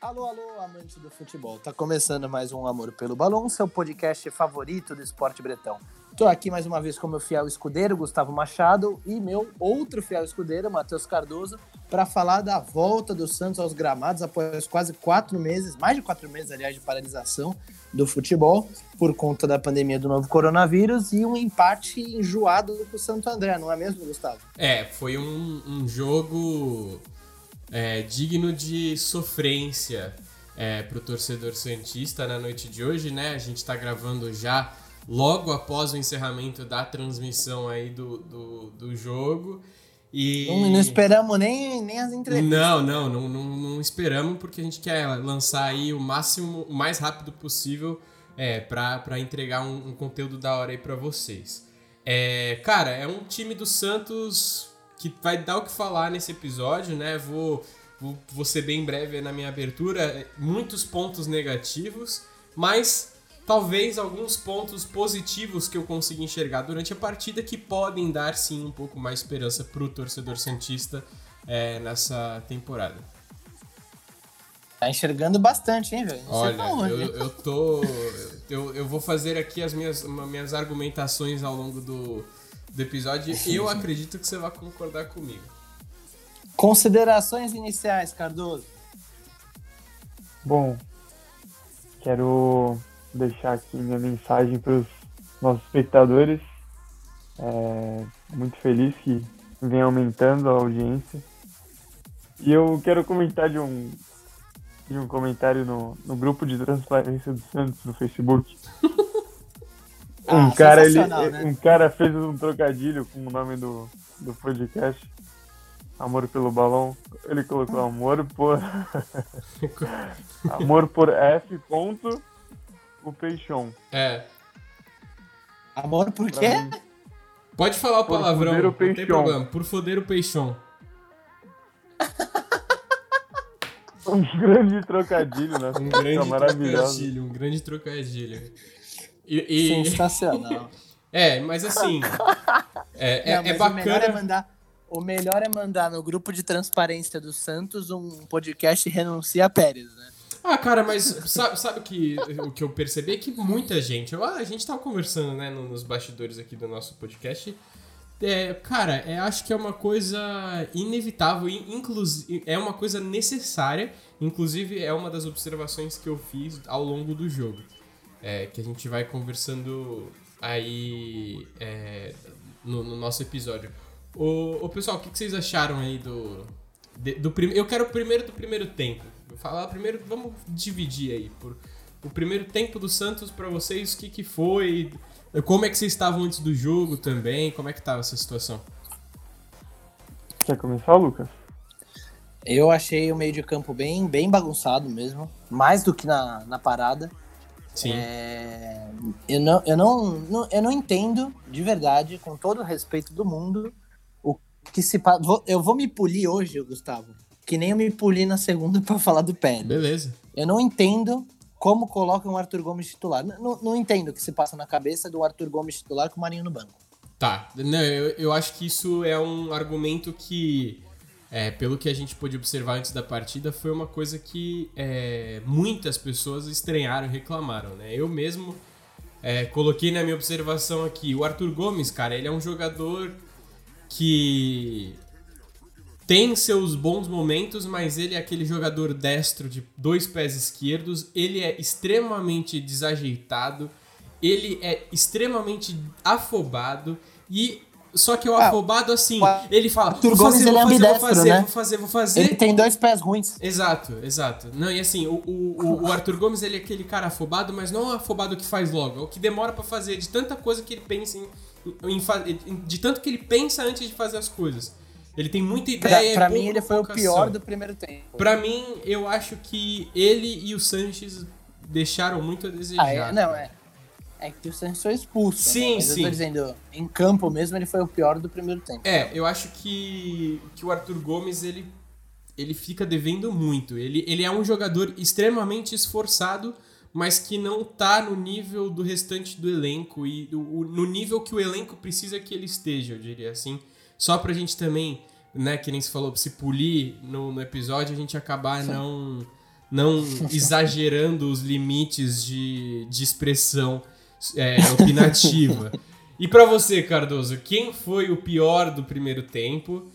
Alô, alô, amante do futebol. Tá começando mais um Amor pelo Balão, seu podcast favorito do esporte bretão. Tô aqui mais uma vez com meu fiel escudeiro, Gustavo Machado, e meu outro fiel escudeiro, Matheus Cardoso, para falar da volta do Santos aos gramados após quase quatro meses, mais de quatro meses, aliás, de paralisação do futebol por conta da pandemia do novo coronavírus e um empate enjoado com o Santo André, não é mesmo, Gustavo? É, foi um, um jogo é, digno de sofrência é, para o torcedor santista na noite de hoje, né? A gente está gravando já logo após o encerramento da transmissão aí do, do, do jogo. E... Não, não, esperamos nem, nem as entrevistas. Não, não, não, não, não, esperamos porque a gente quer lançar aí o máximo, o mais rápido possível é, para entregar um, um, conteúdo da hora aí para vocês. É, cara, é um time do Santos que vai dar o que falar nesse episódio, né? Vou, vou, vou ser bem breve na minha abertura. Muitos pontos negativos, mas talvez alguns pontos positivos que eu consiga enxergar durante a partida que podem dar sim um pouco mais esperança para o torcedor santista é, nessa temporada. Tá enxergando bastante, hein, velho? Olha, eu, eu tô. Eu, eu vou fazer aqui as minhas, minhas argumentações ao longo do, do episódio e eu acredito que você vai concordar comigo. Considerações iniciais, Cardoso. Bom, quero deixar aqui minha mensagem para os nossos espectadores. É, muito feliz que vem aumentando a audiência. E eu quero comentar de um, de um comentário no, no grupo de transparência do Santos no Facebook. um, ah, cara, ele, né? um cara fez um trocadilho com o nome do, do podcast. Amor pelo balão. Ele colocou amor por. amor por F. Ponto o Peixão. É. Amor por quê? Pode falar o por palavrão, o não tem problema. Por foder o Peixão. um grande trocadilho, né? Um grande trocadilho, um grande trocadilho. E, e... Sensacional. é, mas assim. É, é, não, é bacana. O melhor é, mandar, o melhor é mandar no grupo de transparência do Santos um podcast Renuncia a Pérez, né? Ah, cara, mas sabe, sabe que, o que eu percebi é que muita gente. A gente tava conversando, né, nos bastidores aqui do nosso podcast. É, cara, é, acho que é uma coisa inevitável, inclusive é uma coisa necessária. Inclusive, é uma das observações que eu fiz ao longo do jogo. É, que a gente vai conversando aí é, no, no, nosso episódio. O, pessoal, o que, que vocês acharam aí do. De, do prim... Eu quero primeiro do primeiro tempo falar primeiro, vamos dividir aí por o primeiro tempo do Santos para vocês, o que, que foi, como é que vocês estavam antes do jogo também, como é que estava essa situação? Quer começar, Lucas? Eu achei o meio de campo bem, bem bagunçado mesmo, mais do que na, na parada. Sim. É, eu, não, eu, não, eu não entendo, de verdade, com todo o respeito do mundo, o que se Eu vou me polir hoje, Gustavo, que nem eu me puli na segunda para falar do Pérez. Beleza. Eu não entendo como colocam o Arthur Gomes titular. Não, não entendo o que se passa na cabeça do Arthur Gomes titular com o Marinho no banco. Tá, não, eu, eu acho que isso é um argumento que, é, pelo que a gente pôde observar antes da partida, foi uma coisa que é, muitas pessoas estranharam e reclamaram, né? Eu mesmo é, coloquei na minha observação aqui, o Arthur Gomes, cara, ele é um jogador que tem seus bons momentos, mas ele é aquele jogador destro de dois pés esquerdos. Ele é extremamente desajeitado. Ele é extremamente afobado. E só que o ah, afobado, assim, ele fala: vou fazer, vou, fazer, vou fazer, né? vou fazer, vou fazer. Ele tem dois pés ruins. Exato, exato. Não, e assim, o, o, o Arthur Gomes, ele é aquele cara afobado, mas não é afobado que faz logo. É o que demora para fazer, de tanta coisa que ele pensa em, em, De tanto que ele pensa antes de fazer as coisas. Ele tem muita ideia. Pra, pra mim, ele foi o pior do primeiro tempo. Pra mim, eu acho que ele e o Sanches deixaram muito a desejar. Ah, é, não, é. É que o Sanches foi expulso. Sim, né? sim. Eu tô dizendo, em campo mesmo, ele foi o pior do primeiro tempo. É, eu acho que, que o Arthur Gomes, ele, ele fica devendo muito. Ele, ele é um jogador extremamente esforçado, mas que não tá no nível do restante do elenco e do, no nível que o elenco precisa que ele esteja, eu diria assim. Só pra gente também, né, que nem se falou, se polir no, no episódio, a gente acabar não, não exagerando os limites de, de expressão é, opinativa. e para você, Cardoso, quem foi o pior do primeiro tempo?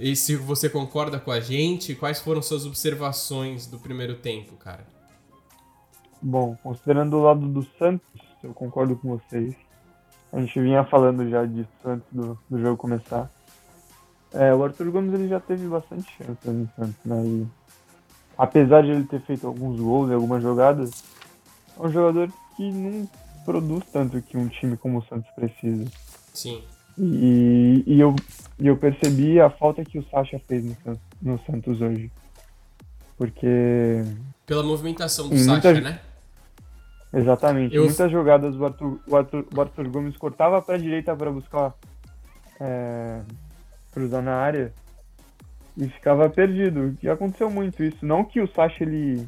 E se você concorda com a gente, quais foram suas observações do primeiro tempo, cara? Bom, considerando o lado do Santos, eu concordo com vocês. A gente vinha falando já disso antes do, do jogo começar. É, o Arthur Gomes ele já teve bastante chance no Santos, né? E, apesar de ele ter feito alguns gols e algumas jogadas, é um jogador que não produz tanto que um time como o Santos precisa. Sim. E, e eu, e eu percebi a falta que o Sacha fez no, no Santos hoje. Porque. Pela movimentação do Sacha, muita... né? Exatamente. Eu... Muitas jogadas o Arthur, o Arthur, o Arthur Gomes cortava para a direita para buscar é, cruzar na área e ficava perdido. E aconteceu muito isso. Não que o Sacha ele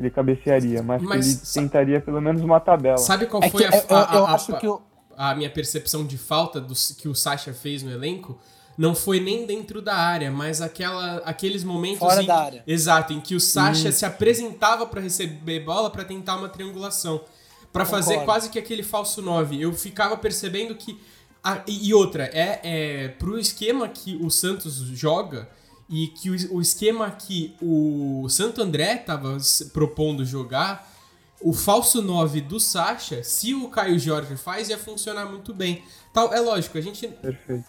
ele cabecearia, mas, mas ele tentaria pelo menos uma tabela. Sabe qual é foi a, a, eu, acho que eu... a minha percepção de falta do, que o Sacha fez no elenco? Não foi nem dentro da área, mas aquela, aqueles momentos. Fora em, da área. Exato, em que o Sacha se apresentava para receber bola para tentar uma triangulação. para fazer quase que aquele falso 9. Eu ficava percebendo que ah, e outra, é, é pro esquema que o Santos joga e que o, o esquema que o Santo André tava propondo jogar, o falso 9 do Sacha, se o Caio Jorge faz, ia funcionar muito bem. Tal, é lógico, a gente,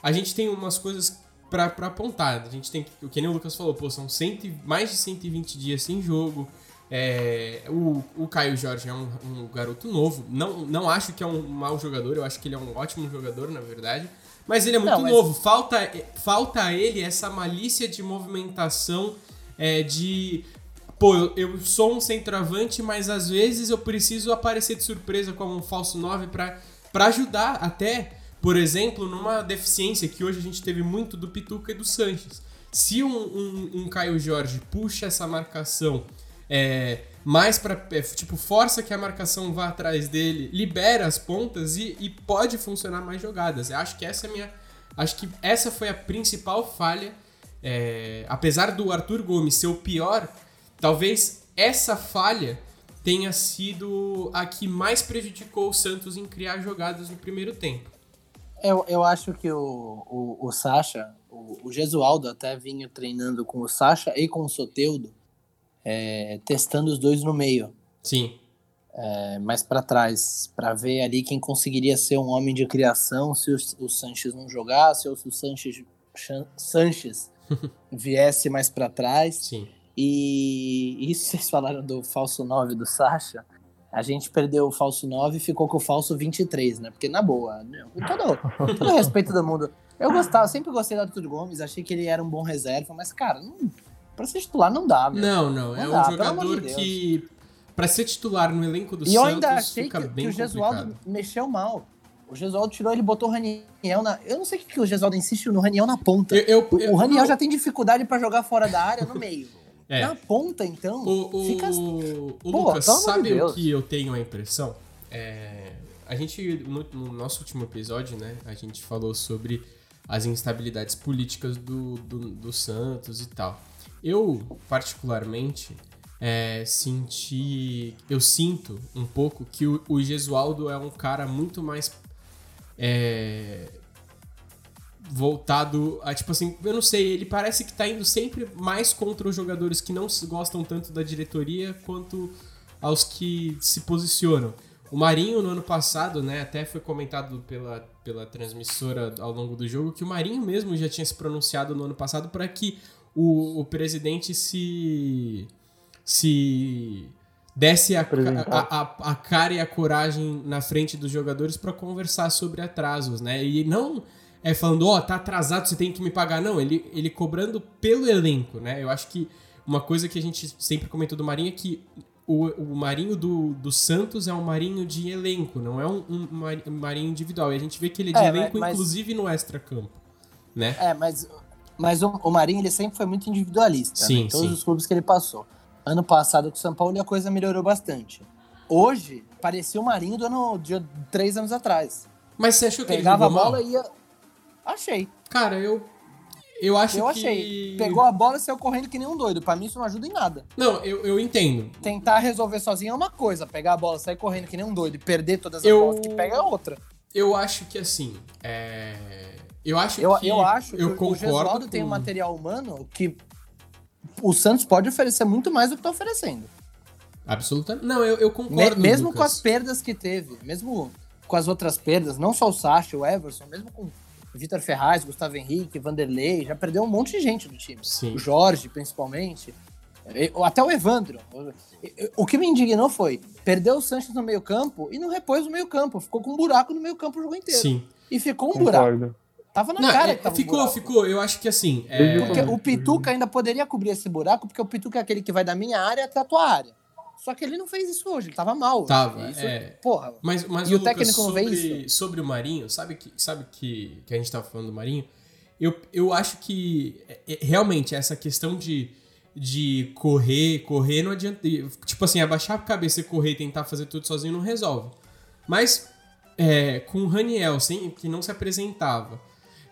a gente tem umas coisas para apontar. A gente tem o que nem o Lucas falou, pô, são cento, mais de 120 dias sem jogo. É, o, o Caio Jorge é um, um, garoto novo. Não, não acho que é um mau jogador, eu acho que ele é um ótimo jogador, na verdade. Mas ele é muito não, mas... novo. Falta, falta a ele essa malícia de movimentação é, de. Pô, eu, eu, sou um centroavante, mas às vezes eu preciso aparecer de surpresa como um falso 9 para ajudar até, por exemplo, numa deficiência que hoje a gente teve muito do Pituca e do Sanches. Se um, um, um Caio Jorge puxa essa marcação é, mais para é, tipo força que a marcação vá atrás dele, libera as pontas e, e, pode funcionar mais jogadas. Eu acho que essa é minha, acho que essa foi a principal falha. É, apesar do Arthur Gomes ser o pior, talvez essa falha tenha sido a que mais prejudicou o Santos em criar jogadas no primeiro tempo. Eu, eu acho que o, o, o Sacha, o, o Gesualdo até vinha treinando com o Sacha e com o Soteudo é, testando os dois no meio. Sim. É, mais para trás, para ver ali quem conseguiria ser um homem de criação se o, o Sanches não jogasse ou se o Sanches, Sanches viesse mais para trás. Sim. E isso vocês falaram do falso 9 do Sacha. A gente perdeu o falso 9 e ficou com o falso 23, né? Porque, na boa, com todo, todo respeito do mundo, eu gostava, sempre gostei do Arthur Gomes, achei que ele era um bom reserva, mas, cara, não, Pra ser titular não dá, meu. Não, não. não é dá, um jogador de que. Pra ser titular no elenco do e Santos. E eu ainda achei que, que, o Gesualdo mexeu mal. O Gesualdo tirou, ele botou o Raniel na. Eu não sei o que, que o Gesualdo insiste no Raniel na ponta. Eu, eu, eu, o Raniel já tem dificuldade para jogar fora da área no meio. É. Na ponta, então. O, o, fica... o, o Pô, Lucas, sabe de o que eu tenho a impressão? É, a gente, no, no, nosso último episódio, né, a gente falou sobre as instabilidades políticas do, do, do Santos e tal. Eu, particularmente, é, senti. Eu sinto um pouco que o, o Gesualdo é um cara muito mais. É, voltado a, tipo assim, eu não sei, ele parece que tá indo sempre mais contra os jogadores que não gostam tanto da diretoria quanto aos que se posicionam. O Marinho, no ano passado, né, até foi comentado pela, pela transmissora ao longo do jogo, que o Marinho mesmo já tinha se pronunciado no ano passado para que o, o presidente se se desse a, a, a, a, cara e a coragem na frente dos jogadores para conversar sobre atrasos, né? E não é falando, ó, oh, tá atrasado, você tem que me pagar. Não, ele, ele cobrando pelo elenco, né? Eu acho que uma coisa que a gente sempre comentou do Marinho é que o, o Marinho do, do Santos é um Marinho de elenco, não é um, um Marinho individual. E a gente vê que ele é de é, elenco, mas, inclusive no extra-campo, né? É, mas mas o, o Marinho ele sempre foi muito individualista. Sim, né? Em todos sim. os clubes que ele passou. Ano passado com o São Paulo a coisa melhorou bastante. Hoje, parecia o Marinho do ano de três anos atrás. Mas você achou que Pegava ele a bola e ia. Achei. Cara, eu. Eu acho Eu que. achei. Pegou a bola e saiu correndo que nem um doido. Pra mim isso não ajuda em nada. Não, eu, eu entendo. Tentar resolver sozinho é uma coisa. Pegar a bola, sair correndo que nem um doido e perder todas as Eu- bolas que pega é outra. Eu acho que assim. É... Eu acho Eu, que. eu acho eu que o Gesualdo concordo. tem um material humano que o Santos pode oferecer muito mais do que tá oferecendo. Absolutamente. Não, eu, eu Me- concordo. mesmo Lucas. com as perdas que teve, mesmo com as outras perdas, não só o Sacha, o Everson, mesmo com Vitor Ferraz, Gustavo Henrique, Vanderlei, já perdeu um monte de gente do time. Sim. O Jorge, principalmente. Até o Evandro. O que me indignou foi, perdeu o Sanches no meio campo e não repôs o meio campo. Ficou com um buraco no meio campo o jogo inteiro. Sim. E ficou um buraco. Tava na Não, cara é, que tava um ficou, buraco. ficou. Eu acho que assim. é, Porque o Pituca ainda poderia cobrir esse buraco, porque o Pituca é aquele que vai da minha área até a tua área. Só que ele não fez isso hoje, ele tava mal. Tava, Isso, é. Porra. Mas, mas E o Lucas, técnico não vê sobre, sobre o Marinho, sabe que, sabe que, que a gente tava falando do Marinho? Eu, eu acho que é, é, realmente essa questão de, de correr, correr não adianta. Tipo assim, abaixar a cabeça e correr e tentar fazer tudo sozinho não resolve. Mas é, com o Raniel, sem, que não se apresentava,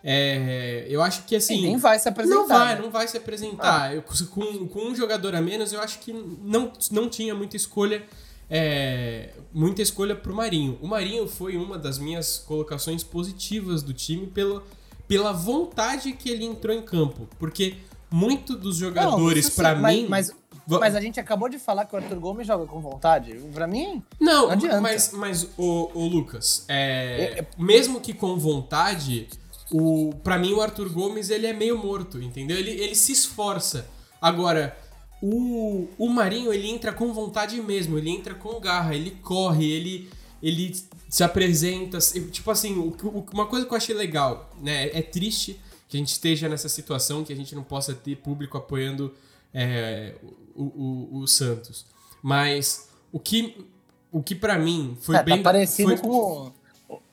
é, eu acho que assim. E nem vai se apresentar. Não vai, né? não vai se apresentar. Eu, com, com um jogador a menos, eu acho que não, não tinha muita escolha. é, muita escolha pro Marinho. O Marinho foi uma das minhas colocações positivas do time pela, pela vontade que ele entrou em campo. Porque muito dos jogadores, sim, mas- mim. Mas, mas a gente acabou de falar que o Arthur Gomes joga com vontade. Pra mim, Não, Não adianta. mas, mas o, o Lucas, é, mesmo que com vontade, o, pra mim o Arthur Gomes ele é meio morto, entendeu? Ele, ele se esforça. Agora, o, o Marinho ele entra com vontade mesmo, ele entra com garra, ele corre, ele, ele se apresenta. se- Tipo assim, o, o- uma coisa que eu achei legal, né? É triste que a gente esteja nessa situação, que a gente não possa ter público apoiando é, o, o, o Santos. Mas o que, o que para mim foi é, bem. tá parecido foi- com.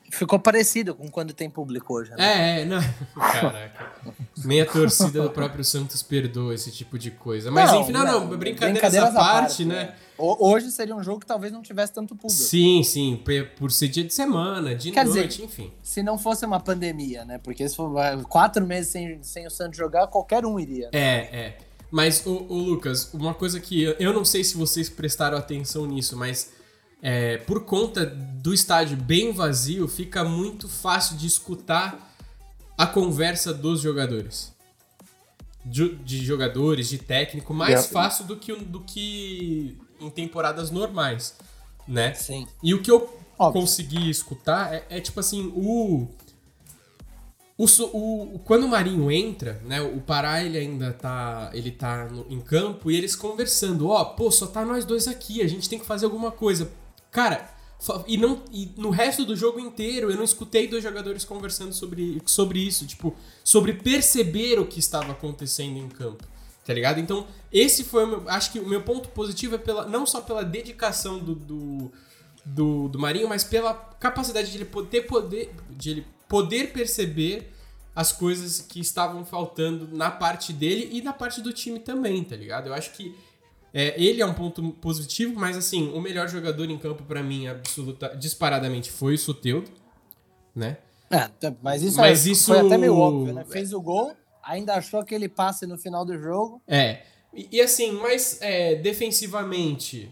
Ficou parecido com quando tem público hoje, né? É, é, não. Caraca. Nem a torcida do próprio Santos perdoa esse tipo de coisa. Mas enfim, não, não, brincadeiras, brincadeiras à parte, né? Ho- Hoje seria um jogo que talvez não tivesse tanto público. Sim, sim, por ser dia de semana, de Quer noite, dizer, enfim. Se não fosse uma pandemia, né? Porque se for quatro meses sem, sem o Santos jogar, qualquer um iria. É, é. Mas, o, Lucas, uma coisa que eu não sei se vocês prestaram atenção nisso, mas é, por conta do estádio bem vazio, fica muito fácil de escutar a conversa dos jogadores. De, de jogadores, de técnico, mais É. fácil do que, do que em temporadas normais, né? Sim. E o que eu Óbvio. consegui escutar é, é, tipo assim, o. O, o- o- quando o Marinho entra, né? O Pará ele ainda tá. Ele tá no- em campo e eles conversando, ó, pô, só tá nós dois aqui, a gente tem que fazer alguma coisa. Cara, e, não, e no resto do jogo inteiro eu não escutei dois jogadores conversando sobre, sobre isso, tipo, sobre perceber o que estava acontecendo em campo. Tá ligado? Então, esse foi o meu. Acho que o meu ponto positivo é pela, não só pela dedicação do, do, do, do Marinho, mas pela capacidade de ele poder, poder, de ele poder perceber as coisas que estavam faltando na parte dele e na parte do time também, tá ligado? Eu acho que é, ele é um ponto positivo, mas assim, o melhor jogador em campo pra mim, absoluta, disparadamente, foi o Soteudo, né? É, tá, mas isso, Mas é- isso- foi até meio óbvio, né? Fez o gol, ainda achou aquele passe no final do jogo. É. E, e assim, mas é, defensivamente,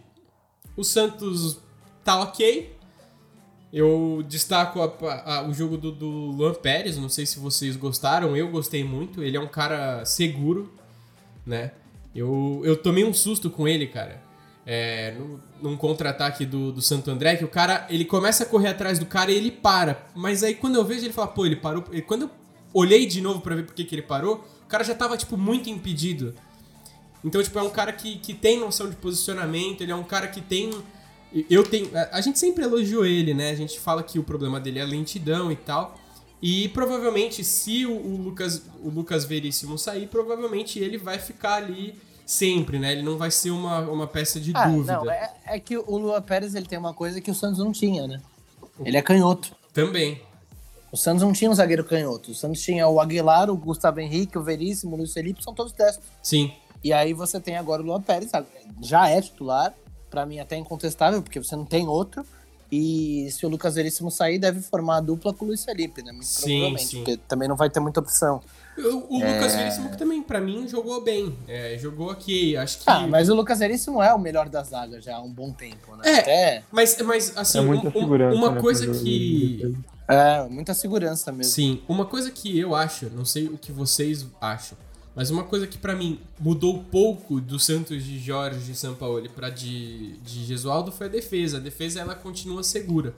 o Santos tá ok. Eu destaco a- a- o jogo do, do Luan Pérez, não sei se vocês gostaram, eu gostei muito. Ele é um cara seguro, né? Eu, eu tomei um susto com ele, cara. É, num, num contra-ataque do, do Santo André, que o cara, ele começa a correr atrás do cara e ele para. Mas aí quando eu vejo, ele fala, pô, ele parou. E quando eu olhei de novo pra ver por que que ele parou, o cara já tava, tipo, muito impedido. Então, tipo, é um cara que, que tem noção de posicionamento, ele é um cara que tem. Eu tenho. A a gente sempre elogiou ele, né? A gente fala que o problema dele é lentidão e tal. E provavelmente, se o, o Lucas, o Lucas Veríssimo sair, provavelmente ele vai ficar ali sempre, né? Ele não vai ser uma, uma peça de Ah, dúvida. não, é, é que o Lua Pérez ele tem uma coisa que o Santos não tinha, né? Ele é canhoto. Também. O Santos não tinha um zagueiro canhoto. O Santos tinha o Aguilar, o Gustavo Henrique, o Veríssimo, o Luiz Felipe, são todos destros. Sim. E aí você tem agora o Luan Pérez, já é titular, pra mim até incontestável, porque você não tem outro. E se o Lucas Veríssimo sair, deve formar a dupla com o Luiz Felipe, né? Muito Sim, provavelmente, sim. porque também não vai ter muita opção. O, o Lucas Veríssimo que também, pra mim, jogou bem. É, jogou aqui, acho que... Ah, mas o Lucas Veríssimo é o melhor da zaga já há um bom tempo, né? É. Até, Mas, mas assim, É muita um- um- segurança. uma né, coisa que... é, muita segurança mesmo. Sim, uma coisa que eu acho, não sei o que vocês acham, mas uma coisa que pra mim mudou pouco do Santos de Jorge e Sampaoli pra de, de Gesualdo foi a defesa. A defesa ela continua segura.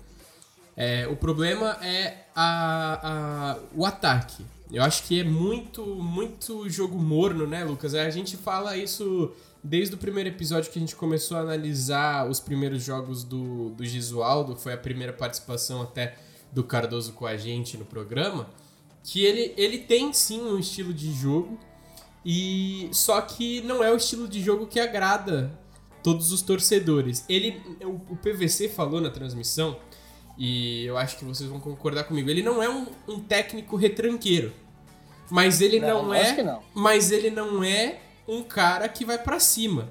É, o problema é a, a- o ataque. Eu acho que é muito, muito jogo morno, né, Lucas? A gente fala isso desde o primeiro episódio que a gente começou a analisar os primeiros jogos do, do Gisualdo, foi a primeira participação até do Cardoso com a gente no programa, que ele, ele tem sim um estilo de jogo, e só que não é o estilo de jogo que agrada todos os torcedores. Ele, o, o PVC falou na transmissão, e eu acho que vocês vão concordar comigo, ele não é um, um técnico retranqueiro, mas ele não, Não, é, não. mas ele não é um cara que vai pra cima.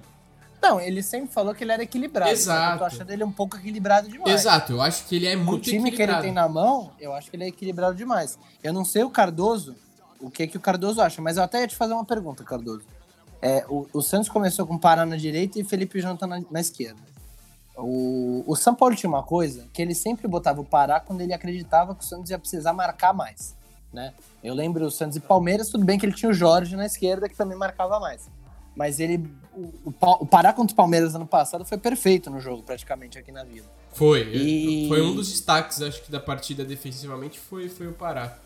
Não, ele sempre falou que ele era equilibrado. Exato. Eu tô achando ele um pouco equilibrado demais. Exato, eu acho que ele é O muito time que ele equilibrado. tem na mão, eu acho que ele é equilibrado demais. Eu não sei o Cardoso, o que que o Cardoso acha, mas eu até ia te fazer uma pergunta, Cardoso. É, o, o Santos começou com Pará na direita e Felipe Jonathan na, na esquerda. O, o São Paulo tinha uma coisa que ele sempre botava o Pará quando ele acreditava que o Santos ia precisar marcar mais, né? Eu lembro o Santos e Palmeiras, tudo bem que ele tinha o Jorge na esquerda que também marcava mais. Mas ele, o, o, Pa- o Pará contra o Palmeiras ano passado foi perfeito no jogo, praticamente, aqui na Vila. Foi, E- foi um dos destaques, acho que da partida defensivamente foi, foi o Pará.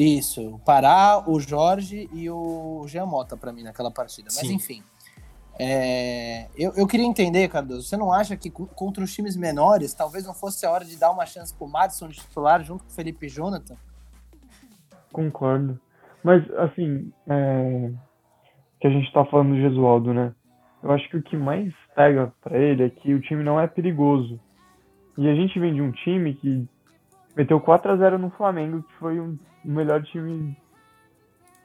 Isso, o Pará, o Jorge e o Jean Mota pra mim naquela partida. Mas Sim. enfim. é, eu, eu queria entender, Cardoso, você não acha que co- contra os times menores talvez não fosse a hora de dar uma chance pro Madison de titular junto com o Felipe e Jonathan? Concordo. Mas, assim, é... que a gente tá falando do Gesualdo, né? Eu acho que o que mais pega pra ele é que o time não é perigoso. E a gente vem de um time que meteu 4 a 0 no Flamengo, que foi um- o melhor time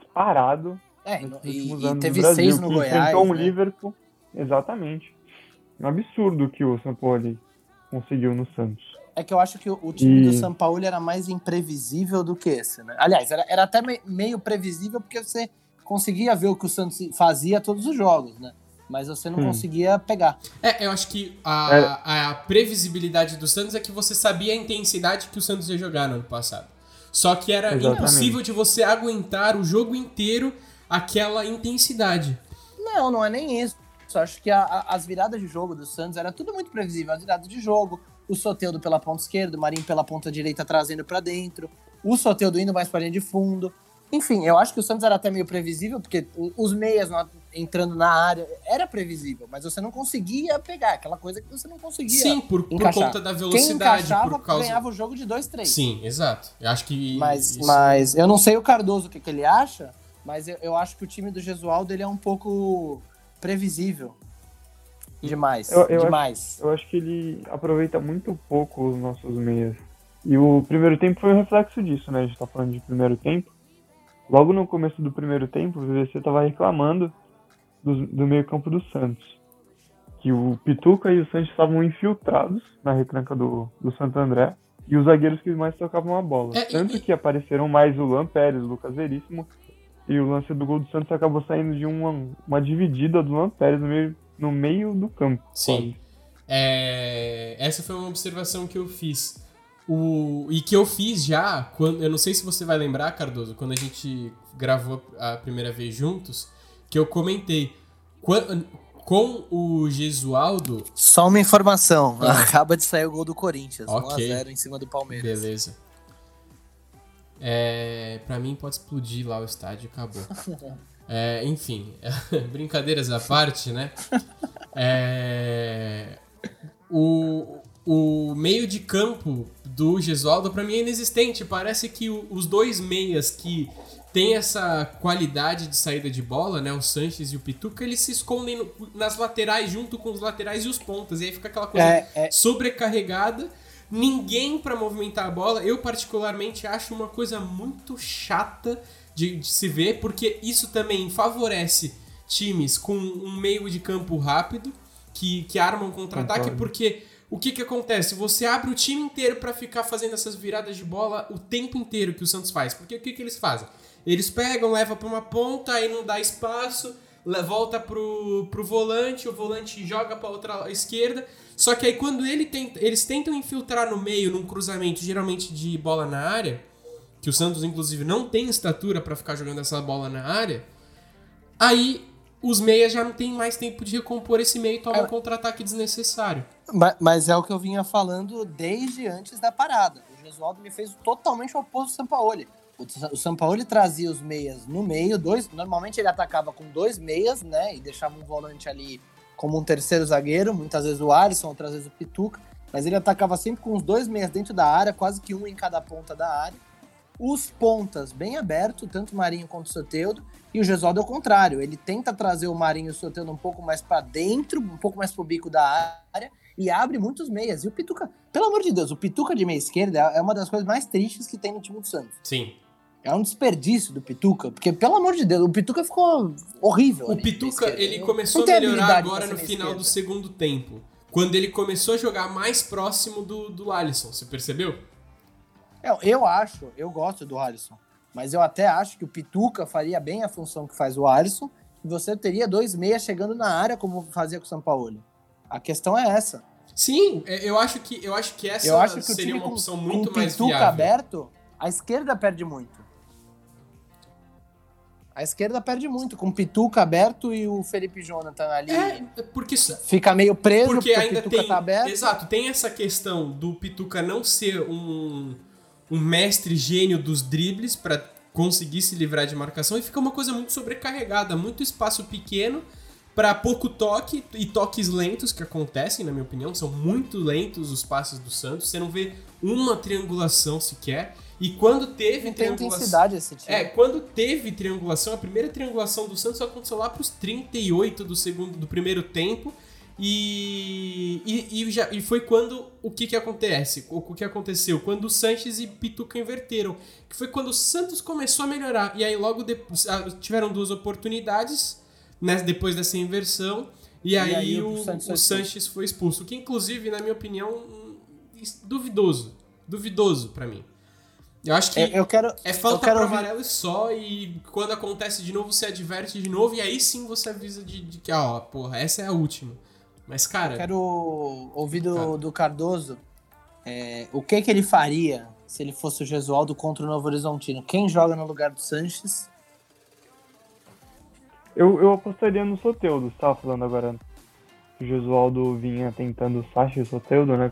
disparado É, nos e, e teve no Brasil, seis no que Goiás. enfrentou um né? Liverpool. Exatamente. Um absurdo que o São Paulo conseguiu no Santos. É que eu acho que o, time E- do São Paulo era mais imprevisível do que esse, né? Aliás, era, era até me- meio previsível porque você conseguia ver o que o Santos fazia todos os jogos, né? Mas você não Sim. conseguia pegar. É, eu acho que É. a, a previsibilidade do Santos é que você sabia a intensidade que o Santos ia jogar no ano passado. Só que era Exatamente. impossível de você aguentar o jogo inteiro aquela intensidade. Não, não é nem isso. Só acho que a- a- as viradas de jogo do Santos era tudo muito previsível. As viradas de jogo, o Soteudo pela ponta esquerda, o Marinho pela ponta direita trazendo pra dentro, o Soteudo indo mais pra linha de fundo. Enfim, eu acho que o Santos era até meio previsível, porque os meias não- entrando na área era previsível, mas você não conseguia pegar, aquela coisa que você não conseguia. Sim, por, por conta da Quem velocidade, encaixava por causa. ganhava o jogo de 2-3. Sim, exato. Eu acho que. Mas, isso- mas eu não sei o Cardoso o que, que ele acha, mas eu, eu acho que o time do Gesualdo ele é um pouco previsível. Demais. Eu- eu demais. Eu acho que ele aproveita muito pouco os nossos meias. E o primeiro tempo foi um reflexo disso, né? A gente tá falando de primeiro tempo. Logo no começo do primeiro tempo, o VVC tava reclamando do, do meio-campo do Santos. Que o Pituca e o Santos estavam infiltrados na retranca do, do Santo André. E os zagueiros que mais tocavam a bola. É, Tanto e- que apareceram mais o Luan Pérez, o Lucas Veríssimo. E o lance do gol do Santos acabou saindo de uma, uma dividida do Luan Pérez no meio, no meio do campo. Sim. É, essa foi uma observação que eu fiz. O, e que eu fiz já, quando, eu não sei se você vai lembrar, Cardoso, quando a gente gravou a primeira vez juntos, que eu comentei. com o Gesualdo. Só uma informação. Acaba de sair o gol do Corinthians. Ah. Ok. 1x0 em cima do Palmeiras. Beleza. É, pra mim pode explodir lá o estádio acabou. É, enfim, brincadeiras à parte, né? É, o, o meio de campo do Gesualdo pra mim é inexistente. Parece que o- os dois meias que tem essa qualidade de saída de bola, né? O Sanches e o Pituca, eles se escondem no- nas laterais junto com os laterais e os pontas. E aí fica aquela coisa É, é, sobrecarregada, ninguém pra movimentar a bola. Eu, particularmente, acho uma coisa muito chata de, de se ver, porque isso também favorece times com um meio de campo rápido, que, que armam contra-ataque, porque o que que acontece? Você abre o time inteiro para ficar fazendo essas viradas de bola o tempo inteiro que o Santos faz. Porque o que que eles fazem? Eles pegam, levam para uma ponta, aí não dá espaço, volta pro, pro volante, o volante joga para outra esquerda. Só que aí quando ele tenta, eles tentam infiltrar no meio num cruzamento, geralmente de bola na área, que o Santos inclusive não tem estatura para ficar jogando essa bola na área, aí os meias já não tem mais tempo de recompor esse meio e tomam é. um contra-ataque desnecessário. Mas, mas, é o que eu vinha falando desde antes da parada. O Gesualdo me fez totalmente o oposto do Sampaoli. O Sampaoli trazia os meias no meio, dois. Normalmente ele atacava com dois meias, né? E deixava um volante ali como um terceiro zagueiro, muitas vezes o Alisson, outras vezes o Pituca. Mas ele atacava sempre com os dois meias dentro da área, quase que um em cada ponta da área. Os pontas bem aberto, tanto o Marinho quanto o Soteudo. E o Gesualdo é o contrário. Ele tenta trazer o Marinho e o Soteudo um pouco mais para dentro, um pouco mais pro bico da área e abre muitos meias. E o Pituca, pelo amor de Deus, o Pituca de meia esquerda é uma das coisas mais tristes que tem no time do Santos. Sim. É um desperdício do Pituca, porque, pelo amor de Deus, o Pituca ficou horrível. O Pituca, ele começou a melhorar agora no final do segundo tempo. Quando ele começou a jogar mais próximo do, do Alisson, você percebeu? Eu, eu acho, eu gosto do Alisson. Mas eu até acho que o Pituca faria bem a função que faz o Alisson. E você teria dois meias chegando na área, como fazia com o São Paulo. A questão é essa. Sim, é, eu acho que, eu acho que essa eu acho que seria uma opção com, muito com mais Pituca viável. aberto, a esquerda perde muito. A esquerda perde muito, com o Pituca aberto e o Felipe Jonathan ali. É, porque fica meio preso porque, porque ainda o Pituca tem, tá aberto. Exato, tem essa questão do Pituca não ser um, um mestre gênio dos dribles para conseguir se livrar de marcação e fica uma coisa muito sobrecarregada, muito espaço pequeno para pouco toque e toques lentos que acontecem, na minha opinião, são muito lentos os passes do Santos. Você não vê uma triangulação sequer. E quando teve não triangulação. Esse time. É, quando teve triangulação, a primeira triangulação do Santos aconteceu lá pros 38 do segundo do primeiro tempo. E, e, e, já, e foi quando o que que acontece? O, o que aconteceu? Quando o Sanches e Pituca inverteram. Que foi quando o Santos começou a melhorar. E aí logo depois ah, tiveram duas oportunidades né, depois dessa inversão. E, e aí, aí, o, o, Sanches, o Sanches foi expulso. Que inclusive, na minha opinião, duvidoso. Duvidoso para mim. Eu acho que é, eu quero, é falta para amarelo e só, e quando acontece de novo, você adverte de novo, e aí sim você avisa de, de que, ó, porra, essa é a última. Mas, cara. Eu quero ouvir do, do Cardoso é, o que, que ele faria se ele fosse o Gesualdo contra o Novo Horizontino. Quem joga no lugar do Sanches? Eu, eu apostaria no Soteudo, você tava falando agora. O Gesualdo vinha tentando o Sacha e o Soteudo, né?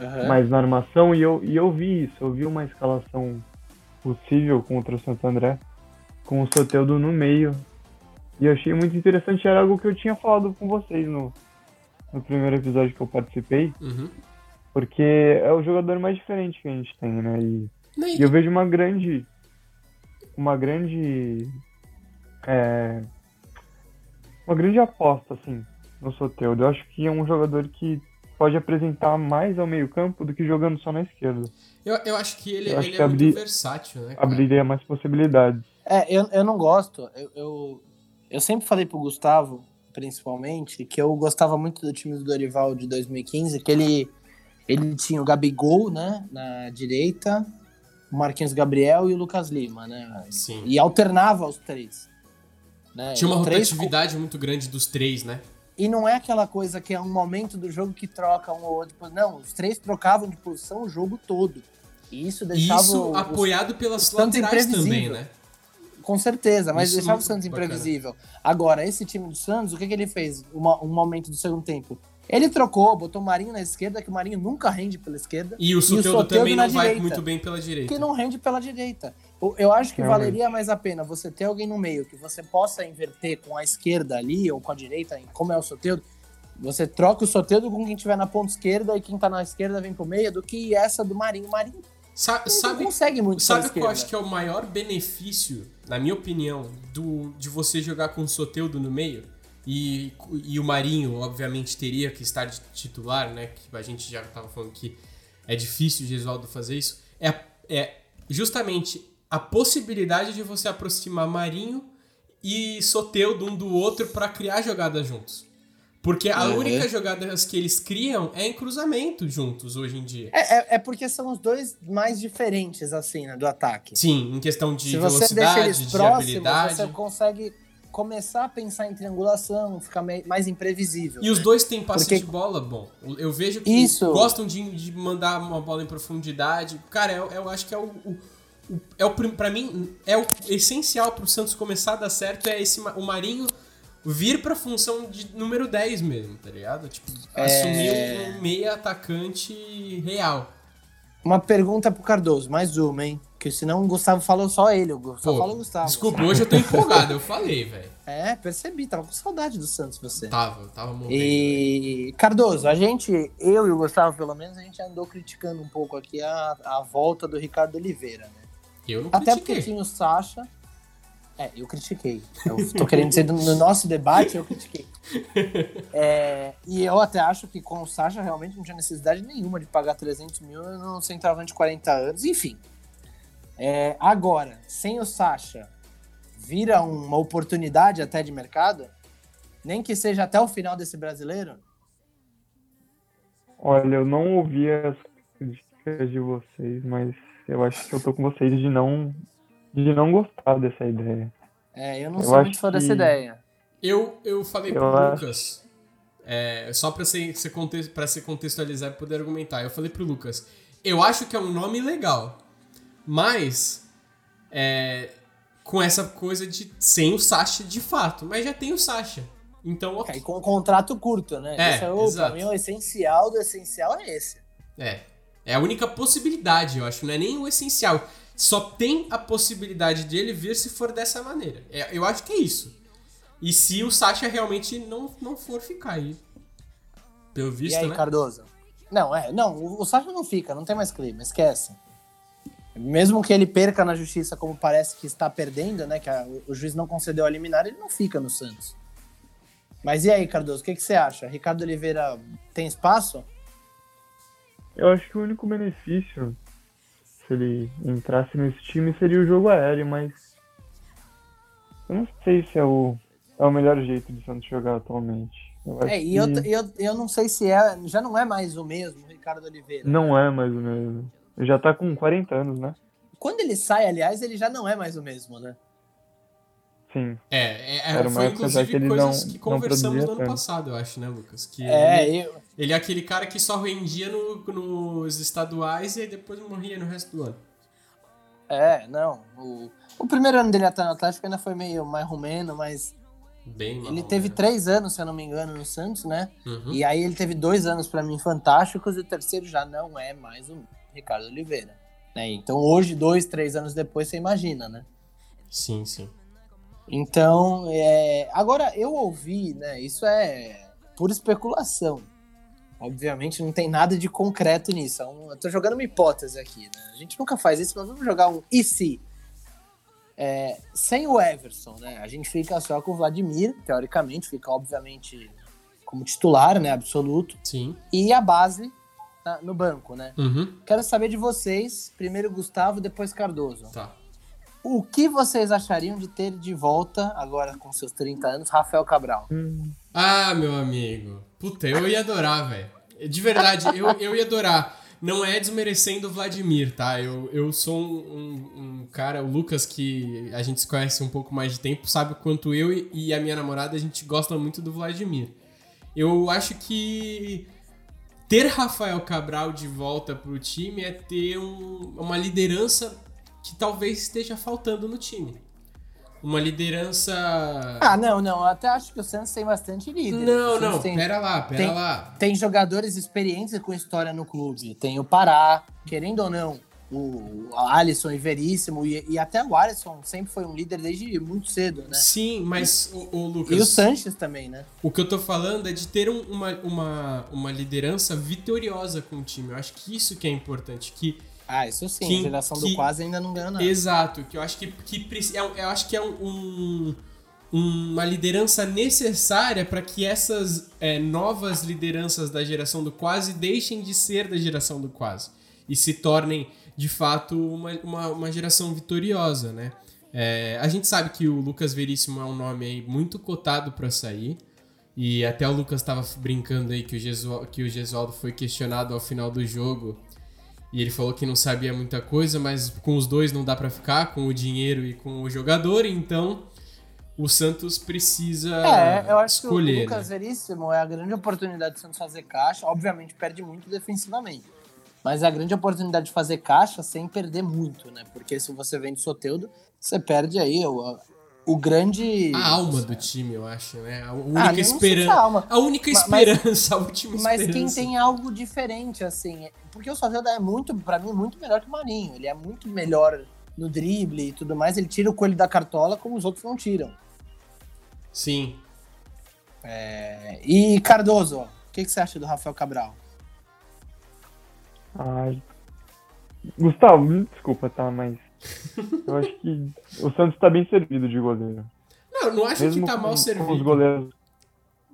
Uhum. mais na armação e eu, e eu vi isso, eu vi uma escalação possível contra o Santo André, com o Soteudo no meio. E eu achei muito interessante, era algo que eu tinha falado com vocês no, no primeiro episódio que eu participei. Uhum. Porque é o jogador mais diferente que a gente tem, né? E, e eu vejo uma grande. Uma grande. É, uma grande aposta, assim, no Soteudo. Eu acho que é um jogador que pode apresentar mais ao meio-campo do que jogando só na esquerda. Eu, eu acho que ele, ele que é abri... muito versátil, né? Cara? Abriria mais possibilidades. É, eu, eu não gosto. Eu, eu, eu sempre falei pro Gustavo, principalmente, que eu gostava muito do time do Dorival de 2015, que ele, ele tinha o Gabigol, né, na direita, o Marquinhos Gabriel e o Lucas Lima, né? Sim. E alternava os três. Né? Tinha uma rotatividade com... muito grande dos três, né? E não é aquela coisa que é um momento do jogo que troca um ou outro. Não, os três trocavam de posição o jogo todo. E isso deixava. Isso apoiado pelas laterais também, né? Com certeza, mas isso deixava o Santos bacana. imprevisível. Agora, esse time do Santos, o que, que ele fez? Uma, um momento do segundo tempo. Ele trocou, botou o Marinho na esquerda, que o Marinho nunca rende pela esquerda. E o Soteldo também não vai direita, muito bem pela direita. Que não rende pela direita. Eu acho que valeria mais a pena você ter alguém no meio que você possa inverter com a esquerda ali ou com a direita, como é o Soteldo. Você troca o Soteldo com quem estiver na ponta esquerda e quem tá na esquerda vem pro meio, do que essa do Marinho. O Marinho Sa não, sabe, consegue muito Sabe o que eu acho que é o maior benefício, na minha opinião, do, de você jogar com o Soteldo no meio? E, e o Marinho, obviamente, teria que estar de titular, né? Que a gente já estava falando que é difícil o Gesualdo fazer isso. É, é justamente a possibilidade de você aproximar Marinho e Soteudo um do outro para criar jogadas juntos. Porque a Uhum. única jogada que eles criam é em cruzamento juntos hoje em dia. É, é, é porque são os dois mais diferentes, assim, né, do ataque. Sim, em questão de Se você deixa velocidade, eles de próximos, habilidade. você consegue começar a pensar em triangulação, ficar mais imprevisível. E os dois têm passe Porque- de bola bom. Eu vejo que Isso. gostam de, de mandar uma bola em profundidade. Cara, eu, eu acho que é o, o, o- é o pra mim é o essencial pro Santos começar a dar certo é esse o Marinho vir pra função de número 10 mesmo, tá ligado? Tipo, É. assumir um meia atacante real. Uma pergunta pro Cardoso, mais uma, hein? Que senão o Gustavo falou só ele, só Pô, o Gustavo. desculpa, hoje eu tô empolgado, eu falei, velho. É, percebi, tava com saudade do Santos você. Tava, tava morrendo. E Cardoso, a gente, eu e o Gustavo, pelo menos, a gente andou criticando um pouco aqui a, a volta do Ricardo Oliveira, né? Eu não Até critiquei. porque tinha o Sacha. É, eu critiquei. Eu tô querendo dizer, no nosso debate, eu critiquei. É, e eu até acho que com o Sacha realmente não tinha necessidade nenhuma de pagar 300 mil no centroavante de 40 anos. Enfim. É, agora, sem o Sacha, vira uma oportunidade até de mercado? Nem que seja até o final desse brasileiro? Olha, eu não ouvi as críticas de vocês, mas eu acho que eu tô com vocês de não, de não gostar dessa ideia. É, eu não Eu sou muito fã dessa que- ideia. Eu, eu falei Eu pro acho- Lucas, é, só pra ser, ser conte pra se contextualizar e poder argumentar, eu falei pro Lucas, eu acho que é um nome legal, mas é, com essa coisa de sem o Sasha de fato, mas já tem o Sasha. Então, É, ok. e com um contrato curto, né? É, Esse é o, exato. pra mim, o essencial do essencial é esse. É. É a única possibilidade, eu acho. Não é nem o essencial. Só tem a possibilidade de ele vir se for dessa maneira. É, eu acho que é isso. E se o Sasha realmente não, não for ficar aí. Pelo E visto, aí, né? Cardoso? Não, é, não, o, o Sacha não fica, não tem mais clima, esquece. Mesmo que ele perca na justiça, como parece que está perdendo, né? Que a- o, juiz não concedeu a liminar, ele não fica no Santos. Mas e aí, Cardoso, o que, que você acha? Ricardo Oliveira tem espaço? Eu acho que o único benefício, se ele entrasse nesse time, seria o jogo aéreo, mas eu não sei se é o, é o melhor jeito de Santos jogar atualmente. Eu É, e eu, que eu, eu não sei se é, já não é mais o mesmo, Ricardo Oliveira. não é mais o mesmo. Já tá com 40 anos, né? Quando ele sai, aliás, ele já não é mais o mesmo, né? Sim. É, é, é Era uma foi inclusive que ele coisas não- que conversamos no ano tanto. passado, eu acho, né, Lucas? Que É, ele, eu, ele é aquele cara que só rendia no- nos estaduais e depois morria no resto do ano. é, não. O, o primeiro ano dele até no Atlético ainda foi meio mais romeno, mas Bem Ele marrom, teve né? três anos, se eu não me engano, no Santos, né? Uhum. E aí ele teve dois anos pra mim fantásticos e o terceiro já não é mais o Ricardo Oliveira. né? Então hoje, dois, três anos depois, você imagina, né? Sim, sim. Então, é... agora eu ouvi, né? Isso é pura especulação. Obviamente não tem nada de concreto nisso. é Eu tô jogando uma hipótese aqui, né? A gente nunca faz isso, mas vamos jogar um e se. É, sem o Everson, né? A gente fica só com o Vladimir, teoricamente, fica obviamente como titular, né? Absoluto. Sim. E a base tá, no banco, né? Uhum. Quero saber de vocês, primeiro Gustavo, depois Cardoso. Tá. O que vocês achariam de ter de volta, agora com seus 30 anos, Rafael Cabral? Hum, Ah, meu amigo. Puta, eu ia adorar, velho. De verdade, eu, eu ia adorar. Não é desmerecendo o Vladimir, tá? Eu, eu sou um, um- um cara, o Lucas, que a gente se conhece um pouco mais de tempo, sabe o quanto eu e- e a minha namorada, a gente gosta muito do Vladimir. Eu acho que ter Rafael Cabral de volta pro time é ter um- uma liderança que talvez esteja faltando no time. Uma liderança. Ah, não, não. Eu até acho que o Santos tem bastante líder. O Não, não, Tem, pera lá, pera tem- lá. tem jogadores experientes com história no clube. Tem o Pará, querendo ou não, o Alisson e Veríssimo. E, e até o Alisson sempre foi um líder desde muito cedo, né? Sim, mas o, o Lucas, E o Sanches também, né? o que eu tô falando é de ter um- uma, uma, uma liderança vitoriosa com o time. Eu acho que isso que é importante, que Ah, isso sim. Que- a geração que- do quase ainda não ganhou nada. exato, que eu acho que, que é eu acho que é um, um- uma liderança necessária para que essas é, novas lideranças da geração do quase deixem de ser da geração do quase e se tornem de fato uma, uma, uma geração vitoriosa, né? É, a gente sabe que o Lucas Veríssimo é um nome aí muito cotado para sair E até o Lucas estava brincando aí que o, Gesualdo, que o Gesualdo foi questionado ao final do jogo. E ele falou que não sabia muita coisa, mas com os dois não dá para ficar, com o dinheiro e com o jogador, então o Santos precisa É, eu acho escolher. que o né? Lucas Veríssimo é a grande oportunidade do Santos fazer caixa. Obviamente perde muito defensivamente. Mas é a grande oportunidade de fazer caixa sem perder muito, né? Porque se você vende Soteudo, você perde aí o, o grande. A alma do time, eu acho, né? A única Ah, é esperança. a. A única Ma- mas- esperança, a última Mas esperança. quem tem algo diferente, assim. é- Porque o Soteudo é muito, pra mim, muito melhor que o Marinho. Ele é muito melhor no drible e tudo mais. Ele tira o coelho da cartola como os outros não tiram. Sim. É, E Cardoso, o que, que você acha do Rafael Cabral? Ai. Gustavo, me desculpa, tá? Mas eu acho que o Santos tá bem servido de goleiro. Não, eu não acho Mesmo que tá com, mal com os servido. goleiros,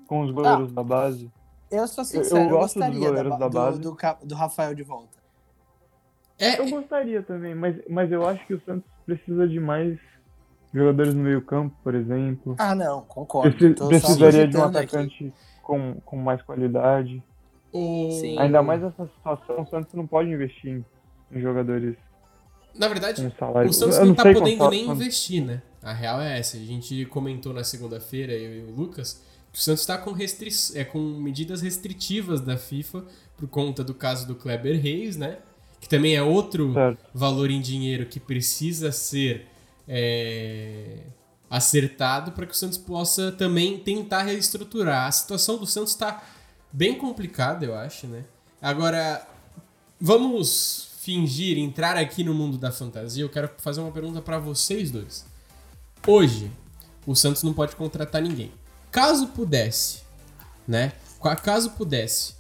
com os goleiros da base. Eu sou Eu- sincero, eu eu, gosto dos gostaria da, da do, base. do Ca- do Rafael de volta. É, Eu gostaria também, mas, mas eu acho que o Santos precisa de mais jogadores no meio campo, por exemplo. Ah, não, concordo. Preci- precisaria de um aqui. atacante com, com mais qualidade. O... Sim. Ainda mais nessa situação, o Santos não pode investir em, em jogadores Na verdade, o Santos eu não não tá podendo nem investir, né? A real é essa. A gente comentou na segunda-feira, eu e o Lucas, que o Santos tá com, restri... é, com medidas restritivas da FIFA por conta do caso do Kleber Reis, né? Que também é outro Certo. valor em dinheiro que precisa ser é, acertado para que o Santos possa também tentar reestruturar. A situação do Santos está bem complicada, eu acho, né? Agora, vamos fingir, entrar aqui no mundo da fantasia. Eu quero fazer uma pergunta para vocês dois. Hoje, o Santos não pode contratar ninguém. Caso pudesse, né? Caso pudesse,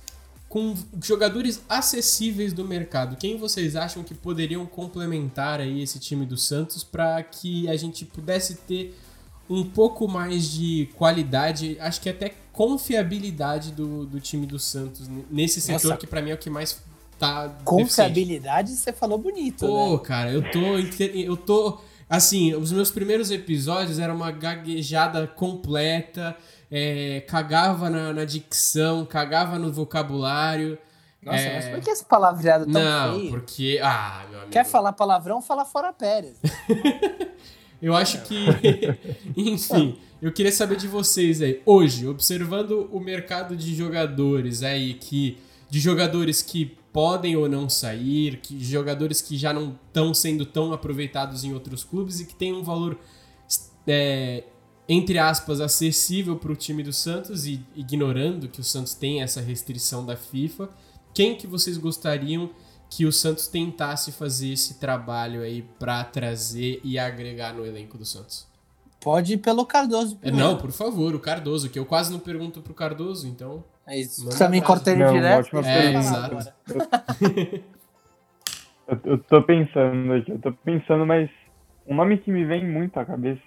com jogadores acessíveis do mercado, quem vocês acham que poderiam complementar aí esse time do Santos para que a gente pudesse ter um pouco mais de qualidade, acho que até confiabilidade do, do time do Santos nesse setor Nossa. que para mim é o que mais tá deficiente. Confiabilidade, você falou bonito, Pô, né? cara, eu tô. Eu tô. Assim, os meus primeiros episódios eram uma gaguejada completa, é, cagava na, na dicção, cagava no vocabulário. Nossa, é, mas por que esse palavreado tão Não, feio? porque. Ah, meu amigo. Quer falar palavrão, fala fora Pérez. Eu acho que. Enfim, eu queria saber de vocês aí. Hoje, observando o mercado de jogadores aí, que. De jogadores que podem ou não sair, que jogadores que já não estão sendo tão aproveitados em outros clubes e que tem um valor, é, entre aspas, acessível para o time do Santos, e ignorando que o Santos tem essa restrição da FIFA. Quem que vocês gostariam que o Santos tentasse fazer esse trabalho aí pra trazer e agregar no elenco do Santos. Pode ir pelo Cardoso. É, primeiro. não, por favor, o Cardoso, que eu quase não pergunto pro Cardoso, então. É isso. Também cortei ele direto. falar exato. Eu, eu tô pensando aqui, eu tô pensando, mas um nome que me vem muito à cabeça,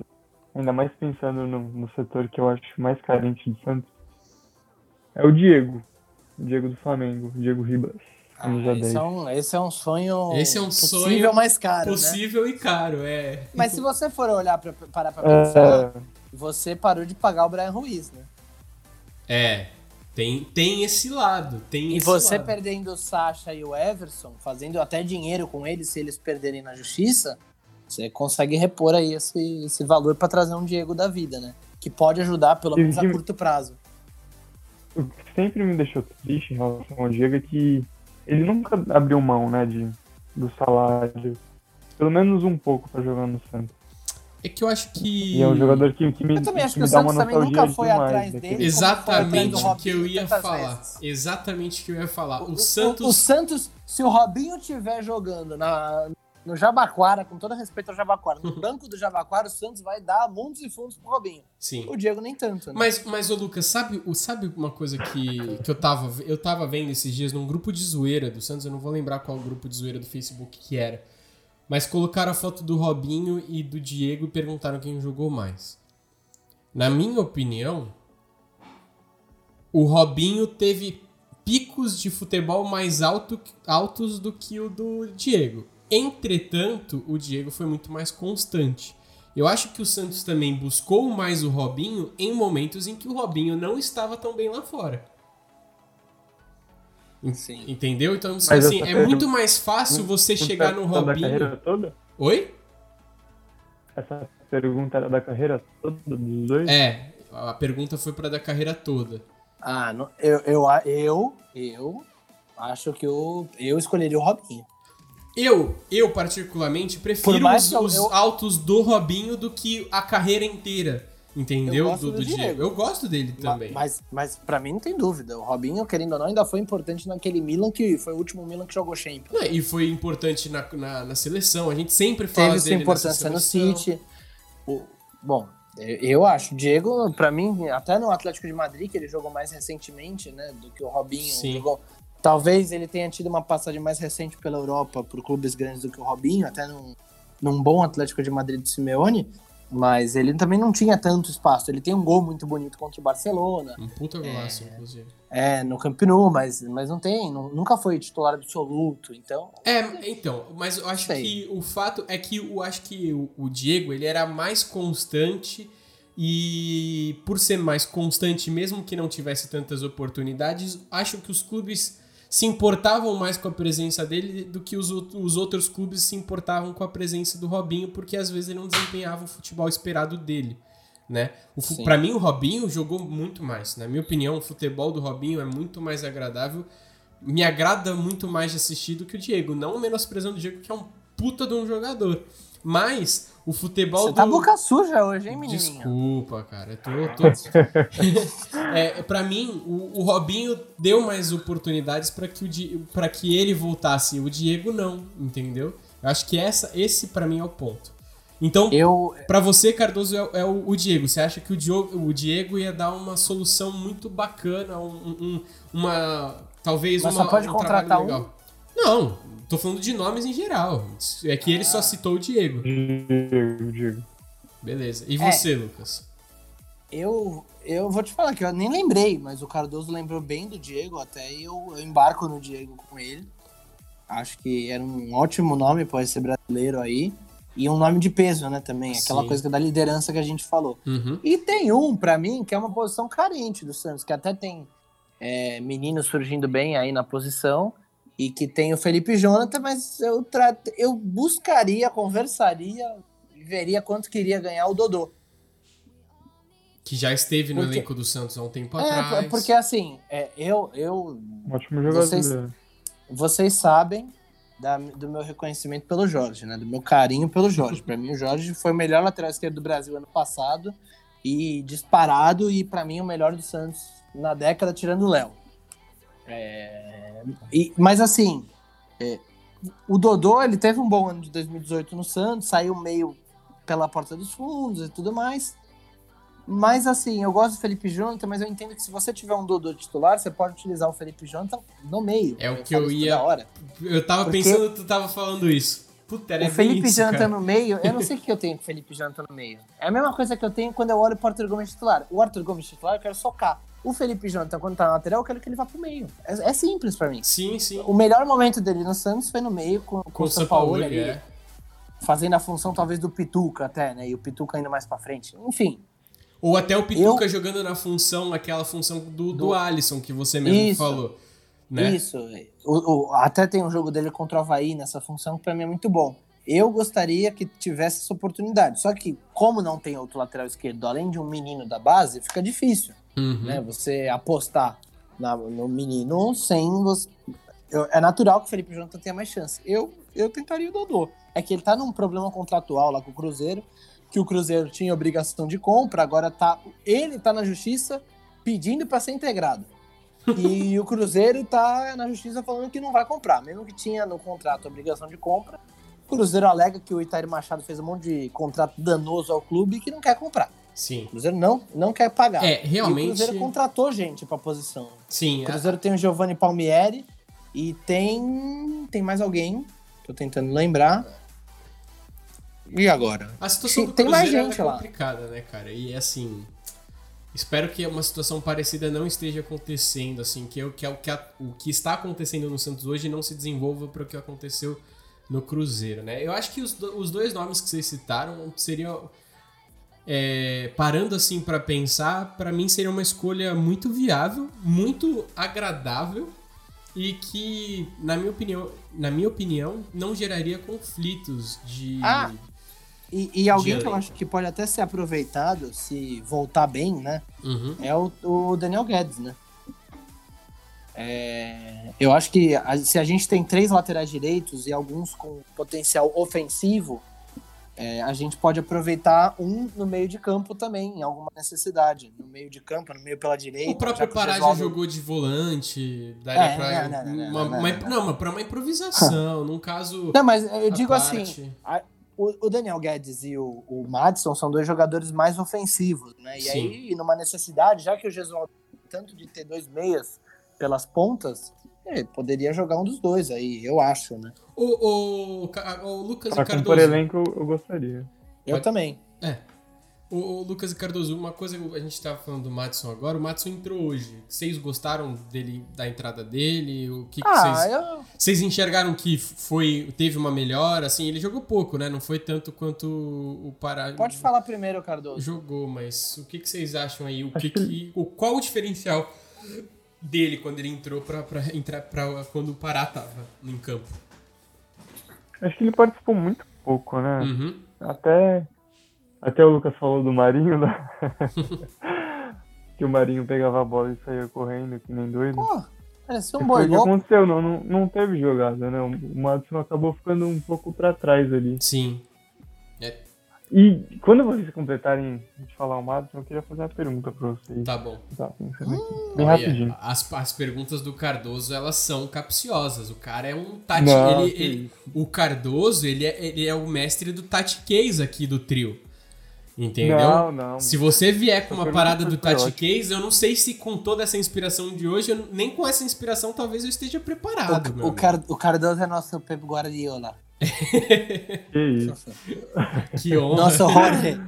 ainda mais pensando no, no setor que eu acho mais carente do Santos, é o Diego. O Diego do Flamengo, o Diego Ribas. Ah, esse, 10. é um, esse é um sonho Esse é um possível sonho mais caro, né? Possível e caro, é. Mas se você for olhar pra, parar pra pensar, É, você parou de pagar o Brian Ruiz, né? É. Tem, tem esse lado. Tem E esse você lado. perdendo o Sacha e o Everson, fazendo até dinheiro com eles se eles perderem na justiça, você consegue repor aí esse, esse valor pra trazer um Diego da vida, né? Que pode ajudar, pelo menos a curto prazo. o que sempre me deixou triste em relação ao Diego é que ele nunca abriu mão, né, de, do salário. Pelo menos um pouco pra jogar no Santos. É que eu acho que. E é um jogador que, que me, Eu também acho que me o dá uma Santos também nunca foi demais atrás dele. Exatamente o que eu ia falar. vezes. Exatamente o que eu ia falar. O, O, Santos. o, o Santos, se o Robinho estiver jogando na, no Jabaquara, com todo respeito ao Jabaquara, no banco do Jabaquara, o Santos vai dar mundos e fundos pro Robinho. Sim. O Diego nem tanto, né? Mas, mas ô Lucas, sabe, sabe uma coisa que, que eu, tava, eu tava vendo esses dias num grupo de zoeira do Santos, eu não vou lembrar qual grupo de zoeira do Facebook que era. Mas colocaram a foto do Robinho e do Diego e perguntaram quem jogou mais. Na minha opinião, o Robinho teve picos de futebol mais alto, altos do que o do Diego. Entretanto, o Diego foi muito mais constante. Eu acho que o Santos também buscou mais o Robinho em momentos em que o Robinho não estava tão bem lá fora. Sim. Entendeu? Então, Mas assim, é muito mais fácil você chegar no Robinho. Da carreira toda? Oi? Essa pergunta era da carreira toda dos dois? É, a pergunta foi para da carreira toda. Ah, não, eu, eu, eu, eu acho que eu, eu escolheria o Robinho. Eu, eu particularmente, prefiro os, os eu... altos do Robinho do que a carreira inteira. Entendeu? Do, do, do, Diego. Diego. Eu gosto dele também. Mas, mas para mim não tem dúvida. O Robinho, querendo ou não, ainda foi importante naquele Milan que foi o último Milan que jogou Champions. É, e foi importante na, na, na, seleção. A gente sempre fala Teve dele importância no City. O, bom, eu acho. Diego, para mim, até no Atlético de Madrid, que ele jogou mais recentemente, né? Do que o Robinho Sim. jogou. Talvez ele tenha tido uma passagem mais recente pela Europa por clubes grandes do que o Robinho, até num, num bom Atlético de Madrid do Simeone, mas ele também não tinha tanto espaço. Ele tem um gol muito bonito contra o Barcelona. Um puta golaço, é, inclusive. É, no Camp Nou, mas, mas não tem, não, nunca foi titular absoluto, então... É, então, mas eu acho sei. que o fato é que eu acho que o, o Diego, ele era mais constante e por ser mais constante, mesmo que não tivesse tantas oportunidades, acho que os clubes se importavam mais com a presença dele do que os, os outros clubes se importavam com a presença do Robinho, porque às vezes ele não desempenhava o futebol esperado dele. Né? Para mim, o Robinho jogou muito mais. Na minha opinião, o futebol do Robinho é muito mais agradável. Me agrada muito mais de assistir do que o Diego. Não menosprezando o Diego, que é um puta de um jogador. Mas o futebol Você tá do... boca suja hoje, hein, menino? Desculpa, cara. Eu tô, tô... é, pra mim, o, o, Robinho deu mais oportunidades para que, o Di... que ele voltasse. O Diego não, entendeu? Eu acho que essa, esse para mim é o ponto. Então, eu... para você, Cardoso, é, é o, o, Diego. Você acha que o Diego, o Diego ia dar uma solução muito bacana, um, um, uma... Talvez Mas uma, só pode um contratar um? Não, Tô falando de nomes em geral. É que ele só ah. citou o Diego. Diego, Diego. Beleza. E você, é, Lucas? Eu, eu vou te falar que eu nem lembrei, mas o Cardoso lembrou bem do Diego, até eu, eu embarco no Diego com ele. Acho que era um ótimo nome para esse brasileiro aí. E um nome de peso, né, também. Aquela Sim. coisa da liderança que a gente falou. Uhum. E tem um, para mim, que é uma posição carente do Santos, que até tem é, meninos surgindo bem aí na posição, e que tem o Felipe Jonathan, mas eu, trato, eu buscaria, conversaria e veria quanto queria ganhar o Dodô. Que já esteve no porque, elenco do Santos há um tempo é, atrás. Porque assim, é, eu, eu. Ótimo jogador. Vocês, vocês sabem da, do meu reconhecimento pelo Jorge, né? Do meu carinho pelo Jorge. Para mim, o Jorge foi o melhor lateral esquerdo do Brasil ano passado e disparado, e para mim o melhor do Santos na década, tirando o Léo. É, e, mas assim, é, o Dodô ele teve um bom ano de 2018 no Santos, saiu meio pela porta dos fundos e tudo mais. Mas assim, eu gosto do Felipe Jonathan, mas eu entendo que se você tiver um Dodô titular, você pode utilizar o Felipe Jonathan no meio. É o que eu ia. Hora. Eu tava Porque pensando, tu tava falando isso. Puta, o Felipe isso, Jonathan no meio, eu não sei o que eu tenho com o Felipe Jonathan no meio. É a mesma coisa que eu tenho quando eu olho pro Arthur Gomes titular. O Arthur Gomes titular eu quero socar. O Felipe Jonathan, quando tá na lateral, eu quero que ele vá pro meio. É, é simples para mim. Sim, sim. O melhor momento dele no Santos foi no meio, com, com, com o São Paulo, Paulo ali. É. Fazendo a função, talvez, do Pituca até, né? E o Pituca indo mais pra frente. Enfim. Ou até o Pituca eu... jogando na função, aquela função do, do, do Alisson, que você mesmo Isso. falou. Né? Isso. O, o, até tem um jogo dele contra o Havaí nessa função, que pra mim é muito bom. Eu gostaria que tivesse essa oportunidade. Só que, como não tem outro lateral esquerdo, além de um menino da base, fica difícil. Uhum. Né? Você apostar na, no menino sem você. Eu, é natural que o Felipe Jonathan tenha mais chance. Eu, eu tentaria o Dodô. É que ele tá num problema contratual lá com o Cruzeiro, que o Cruzeiro tinha obrigação de compra, agora tá. Ele tá na justiça pedindo para ser integrado. E o Cruzeiro tá na justiça falando que não vai comprar. Mesmo que tinha no contrato obrigação de compra, Cruzeiro alega que o Itair Machado fez um monte de contrato danoso ao clube e que não quer comprar. Sim. O Cruzeiro não, não quer pagar. É, realmente. E o Cruzeiro contratou gente pra posição. Sim. O Cruzeiro a... tem o Giovanni Palmieri e tem. Tem mais alguém. Tô tentando lembrar. E agora? A situação do tem mais gente é lá. complicada, né, cara? E assim. Espero que uma situação parecida não esteja acontecendo, assim, que, eu, que, é o, que a, o que está acontecendo no Santos hoje não se desenvolva para o que aconteceu no Cruzeiro, né? Eu acho que os, os dois nomes que vocês citaram seriam é, parando assim para pensar, para mim seria uma escolha muito viável, muito agradável e que, na minha opinião, na minha opinião, não geraria conflitos de. Ah, e, e alguém de que eu acho que pode até ser aproveitado se voltar bem, né? Uhum. É o, o Daniel Guedes, né? É, eu acho que a- se a gente tem três laterais direitos e alguns com potencial ofensivo, é, a gente pode aproveitar um no meio de campo também, em alguma necessidade. No meio de campo, no meio pela direita. O próprio Pará já jogou de volante, daria É, pra. não, não, uma, não, uma- não. não, mas pra uma improvisação, num caso. Não, mas eu digo parte. assim, a- o, Daniel Guedes e o, o Madison são dois jogadores mais ofensivos, né? E Sim. aí, numa necessidade, já que o Gesualdo tanto de ter dois meias pelas pontas, ele poderia jogar um dos dois aí, eu acho, né? O, o, o Lucas Pra e Cardoso. elenco, eu eu gostaria. Eu Pode- também. É. O, o Lucas e Cardoso, uma coisa que a gente tava falando do Madison agora, o Madison entrou hoje. Vocês gostaram dele, da entrada dele? O que, que Ah, vocês. eu, Vocês enxergaram que foi, teve uma melhora? Assim, ele jogou pouco, né? Não foi tanto quanto o Pará. pode falar primeiro, Cardoso. Jogou, mas o que, que vocês acham aí? O que, que- que o qual o diferencial dele quando ele entrou pra, pra entrar para quando o Pará tava em campo? Acho que ele participou muito pouco, né? Uhum. Até, até o Lucas falou do Marinho, né? que o Marinho pegava a bola e saía correndo, que nem doido. Pô, parecia um boi o que aconteceu, não, não, não teve jogada, né? O Madison acabou ficando um pouco pra trás ali. Sim. E quando vocês completarem de falar o Madison, eu queria fazer uma pergunta pra vocês. Tá bom. Tá, aqui. Bem Olha, rapidinho. As, as perguntas do Cardoso, elas são capciosas. O cara é um tati... Não, ele, ele- o Cardoso, ele é, ele é o mestre do tati case aqui do trio. Entendeu? Não, não. Se você vier com uma parada do Tati. Case, eu não sei se com toda essa inspiração de hoje, eu- nem com essa inspiração talvez eu esteja preparado. meu O, o. Car- o Cardoso é nosso Pep Guardiola. Que isso. Que honra. Nosso Jorge.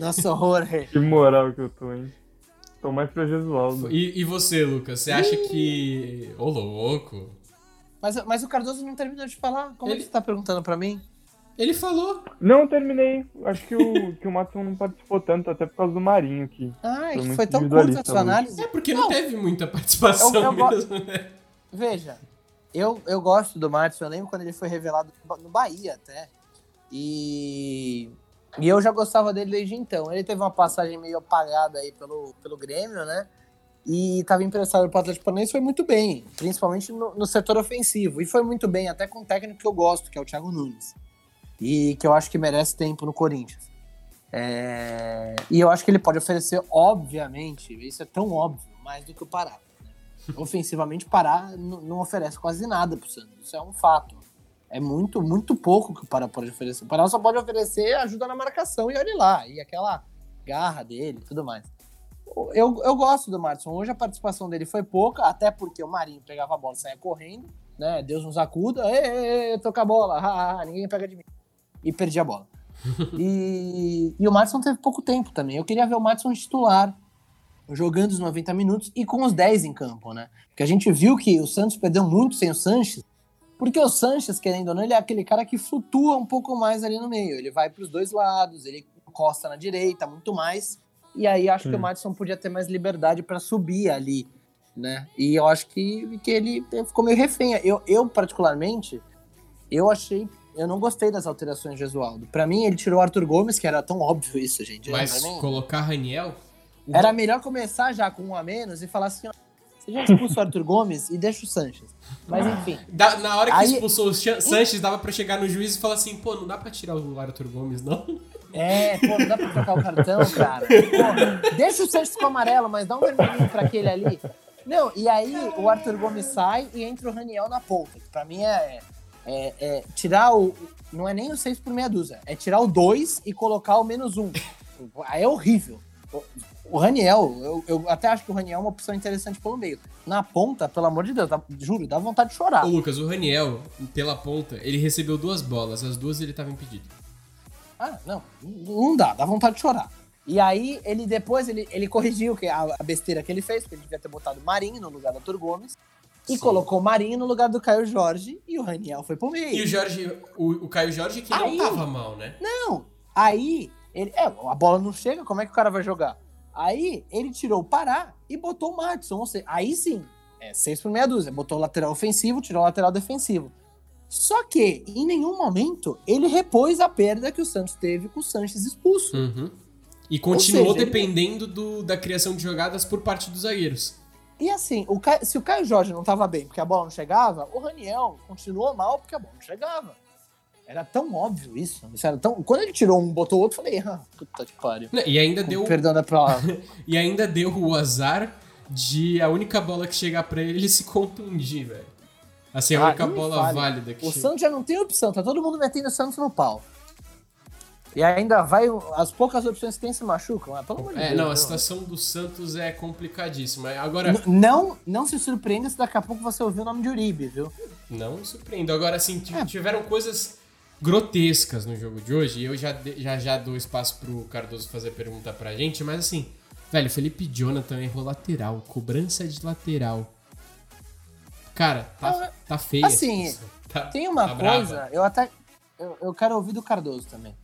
Nosso Jorge. Que moral que eu tô, hein? Tô mais pra Jesualdo. E, e você, Lucas? Você acha que. Ô, louco. Mas, mas o Cardoso não terminou de falar. Como é Ele- que você tá perguntando pra mim? Ele falou. Não, eu terminei. Acho que o, que o Matson não participou tanto, até por causa do Marinho aqui. Ah, é Foi que foi tão curta a sua análise. É porque não, Não. teve muita participação Eu- eu go- mesmo, né? Veja, eu, eu gosto do Martins, eu lembro quando ele foi revelado no Bahia até. E, e eu já gostava dele desde então. Ele teve uma passagem meio apagada aí pelo, pelo Grêmio, né? E estava emprestado para o Atlético Paranaense foi muito bem, principalmente no, no setor ofensivo. E foi muito bem, até com um técnico que eu gosto, que é o Thiago Nunes. E que eu acho que merece tempo no Corinthians. É, E eu acho que ele pode oferecer, obviamente, isso é tão óbvio, mais do que o Pará. Ofensivamente, Pará não oferece quase nada pro Santos. Isso é um fato. É muito, muito pouco que o Pará pode oferecer. O Pará só pode oferecer ajuda na marcação e olhe lá. E aquela garra dele tudo mais. Eu, eu gosto do Martinson. Hoje a participação dele foi pouca, até porque o Marinho pegava a bola e saia correndo, né? Deus nos acuda, ê, ê, ê, toca a bola, ah, ah, ninguém pega de mim. E perdi a bola. e, e o Martinson teve pouco tempo também. Eu queria ver o Martinson titular, jogando os 90 minutos e com os 10 em campo, né? Porque a gente viu que o Santos perdeu muito sem o Sanches, porque o Sanches, querendo ou não, ele é aquele cara que flutua um pouco mais ali no meio. Ele vai para os dois lados, ele encosta na direita muito mais. E aí acho que Sim. o Madison podia ter mais liberdade para subir ali, né? E eu acho que, que ele ficou meio refém. Eu, eu, particularmente, eu achei. Eu não gostei das alterações de Jesualdo. Para mim, ele tirou o Arthur Gomes, que era tão óbvio isso, gente. né? Mas colocar Raniel. Era melhor começar já com um a menos e falar assim: ó, você já expulsa o Arthur Gomes e deixa o Sanches. Mas enfim. Da- na hora que Aí- expulsou o Sanches, dava pra chegar no juiz e falar assim: pô, não dá pra tirar o Arthur Gomes, não? É, pô, não dá pra trocar o cartão, cara. Pô, deixa o Sanches com o amarelo, mas dá um vermelhinho pra aquele ali. Não, e aí o Arthur Gomes sai e entra o Raniel na ponta. Que pra mim é, é- é tirar o. Não é nem o 6 por meia dúzia, é tirar o 2 e colocar o menos 1. Aí é horrível. O- Raniel, eu, eu até acho que o Raniel é uma opção interessante pelo meio. Na ponta, pelo amor de Deus, dá- juro, dá vontade de chorar. Ô, Lucas, o Raniel, pela ponta, ele recebeu duas bolas, as duas ele tava impedido. Ah, não, não dá, dá vontade de chorar. E aí, ele depois, ele, ele corrigiu que a, a besteira que ele fez, porque ele devia ter botado o Marinho no lugar do Arthur Gomes, e Sim. colocou o Marinho no lugar do Caio Jorge, e o Raniel foi pro meio. E o Jorge, o, o Caio Jorge que Aí- não tava mal, né? Não, aí Ele, é, a bola não chega, como é que o cara vai jogar? Aí ele tirou o Pará e botou o Matson. Ou seja, aí sim, é 6 por meia dúzia. Botou o lateral ofensivo, tirou o lateral defensivo. Só que, em nenhum momento, ele repôs a perda que o Santos teve com o Sanches expulso. Uhum. E continuou seja, ele- dependendo do- da criação de jogadas por parte dos zagueiros. E assim, o Ca- se o Caio Jorge não tava bem porque a bola não chegava, o Raniel continuou mal porque a bola não chegava. Era tão óbvio isso. isso era tão... Quando ele tirou um, botou outro, eu falei, ah, puta que pariu. E ainda deu, Perdão da palavra. e ainda deu o azar de a única bola que chegar pra ele, ele se contundir, velho. Assim, a Ah, única bola válida que O chega. Santos já não tem opção, tá todo mundo metendo o Santos no pau. E ainda vai, as poucas opções que tem se machucam. Ah, pelo amor de É, Deus, não, a situação do Santos é complicadíssima. Agora, N- Não, não se surpreenda se daqui a pouco você ouvir o nome de Uribe, viu? não me surpreendo. Agora, assim, É. tiveram coisas grotescas no jogo de hoje. E eu já, já, já dou espaço pro Cardoso fazer pergunta pra gente, mas assim, velho, Felipe Jonathan errou lateral, cobrança de lateral. Cara, tá, tá feio. assim, tá, Tem uma tá brava. coisa, eu até. Eu, eu quero ouvir do Cardoso também.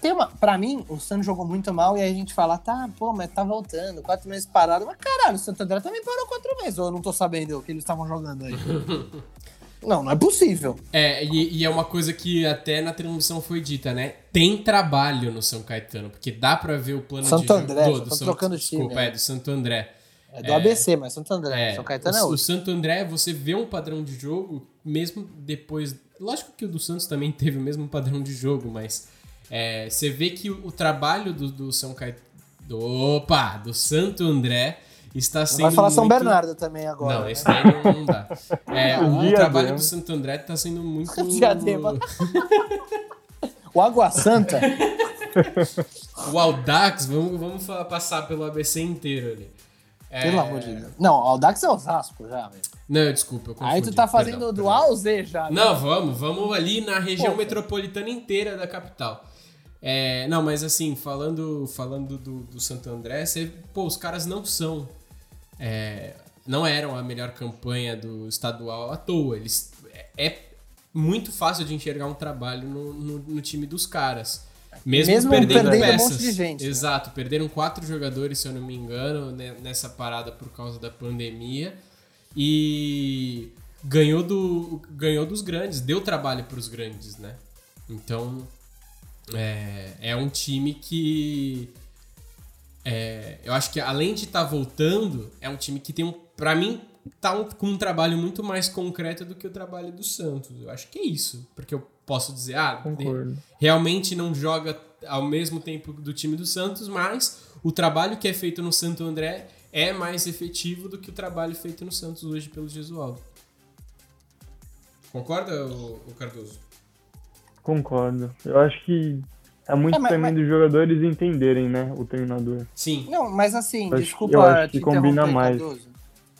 Tem uma, pra mim, o Santos jogou muito mal e aí a gente fala, tá, pô, mas tá voltando, quatro meses parado. Mas caralho, o Santo André também parou quatro meses, ou eu não tô sabendo o que eles estavam jogando aí. não, não é possível. É, e, e é uma coisa que até na transmissão foi dita, né? Tem trabalho no São Caetano, porque dá pra ver o plano Santo de jogo André, do, do Santo- trocando time, Desculpa, né? é do Santo André. É do ABC, mas Santo André. É, São Caetano é o, o outro. Santo André, você vê um padrão de jogo, mesmo depois. Lógico que o do Santos também teve o mesmo padrão de jogo, mas é, você vê que o, o trabalho do, do São Caetano. Opa! Do Santo André está sendo. vai falar São muito- Bernardo também agora. Não, né? esse daí não, não dá. É, o, Diadema. trabalho do Santo André está sendo muito. Diadema. O Água Santa. O Audax, vamos, vamos falar- passar pelo ABC inteiro ali. É, Pelo amor de Deus. Não, o Audax é Osasco já, velho. Não, desculpa, eu confundi. Aí tu tá fazendo perdão, do. A ao Z já. né? Não, vamos, vamos ali na região Pô, metropolitana inteira da capital. É, não, mas assim, falando, falando do, do Santo André, você, pô, os caras não são. É, não eram a melhor campanha do estadual à toa. Eles, é, é muito fácil de enxergar um trabalho no, no, no time dos caras. Mesmo, Mesmo perdendo, perdendo um peças. monte de gente, né? Exato, perderam quatro jogadores, se eu não me engano, né, nessa parada por causa da pandemia. E ganhou, do, ganhou dos grandes, deu trabalho para os grandes, né? Então, é, é um time que. É, eu acho que além de estar voltando, é um time que tem um. Pra mim, tá um- com um trabalho muito mais concreto do que o trabalho do Santos. Eu acho que é isso. Porque eu posso dizer, ah, Concordo. realmente não joga ao mesmo tempo do time do Santos, mas o trabalho que é feito no Santo André é mais efetivo do que o trabalho feito no Santos hoje pelo Gesualdo. Concorda, o, Cardoso? Concordo. Eu acho que é muito É, mas- também mas- dos jogadores entenderem, né, o treinador. Sim. Não, mas assim, acho- desculpa eu acho que te combina mais.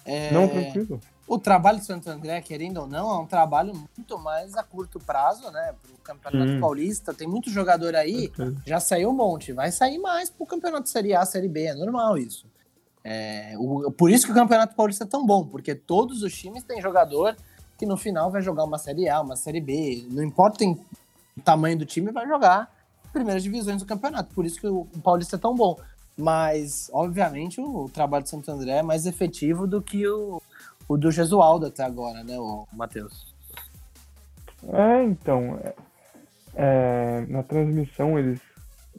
É, Não, tranquilo. O trabalho do Santo André, querendo ou não, é um trabalho muito mais a curto prazo, né? Pro Campeonato Sim. Paulista. Tem muito jogador aí, já saiu um monte. Vai sair mais pro Campeonato Série A, Série B, é normal isso. É, o- por isso que o Campeonato Paulista é tão bom, porque todos os times têm jogador que no final vai jogar uma Série A, uma Série B. Não importa em- o tamanho do time, vai jogar primeiras divisões do campeonato. Por isso que o, Paulista é tão bom. Mas, obviamente, o, trabalho de Santo André é mais efetivo do que o, o do Gesualdo até agora, né, o Matheus? É, então, é- é, na transmissão eles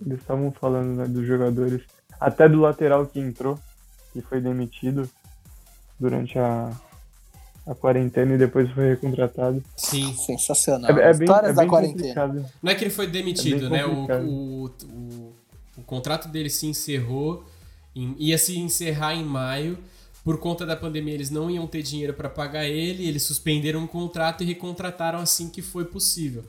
eles estavam falando né, dos jogadores, até do lateral que entrou, que foi demitido durante a, a quarentena e depois foi recontratado. Sim. Sensacional. É, é bem, Histórias é da quarentena. complicado. Não é que ele foi demitido, É né? O, o, o, o contrato dele se encerrou, em- ia se encerrar em maio. Por conta da pandemia, eles não iam ter dinheiro para pagar ele, eles suspenderam o contrato e recontrataram assim que foi possível.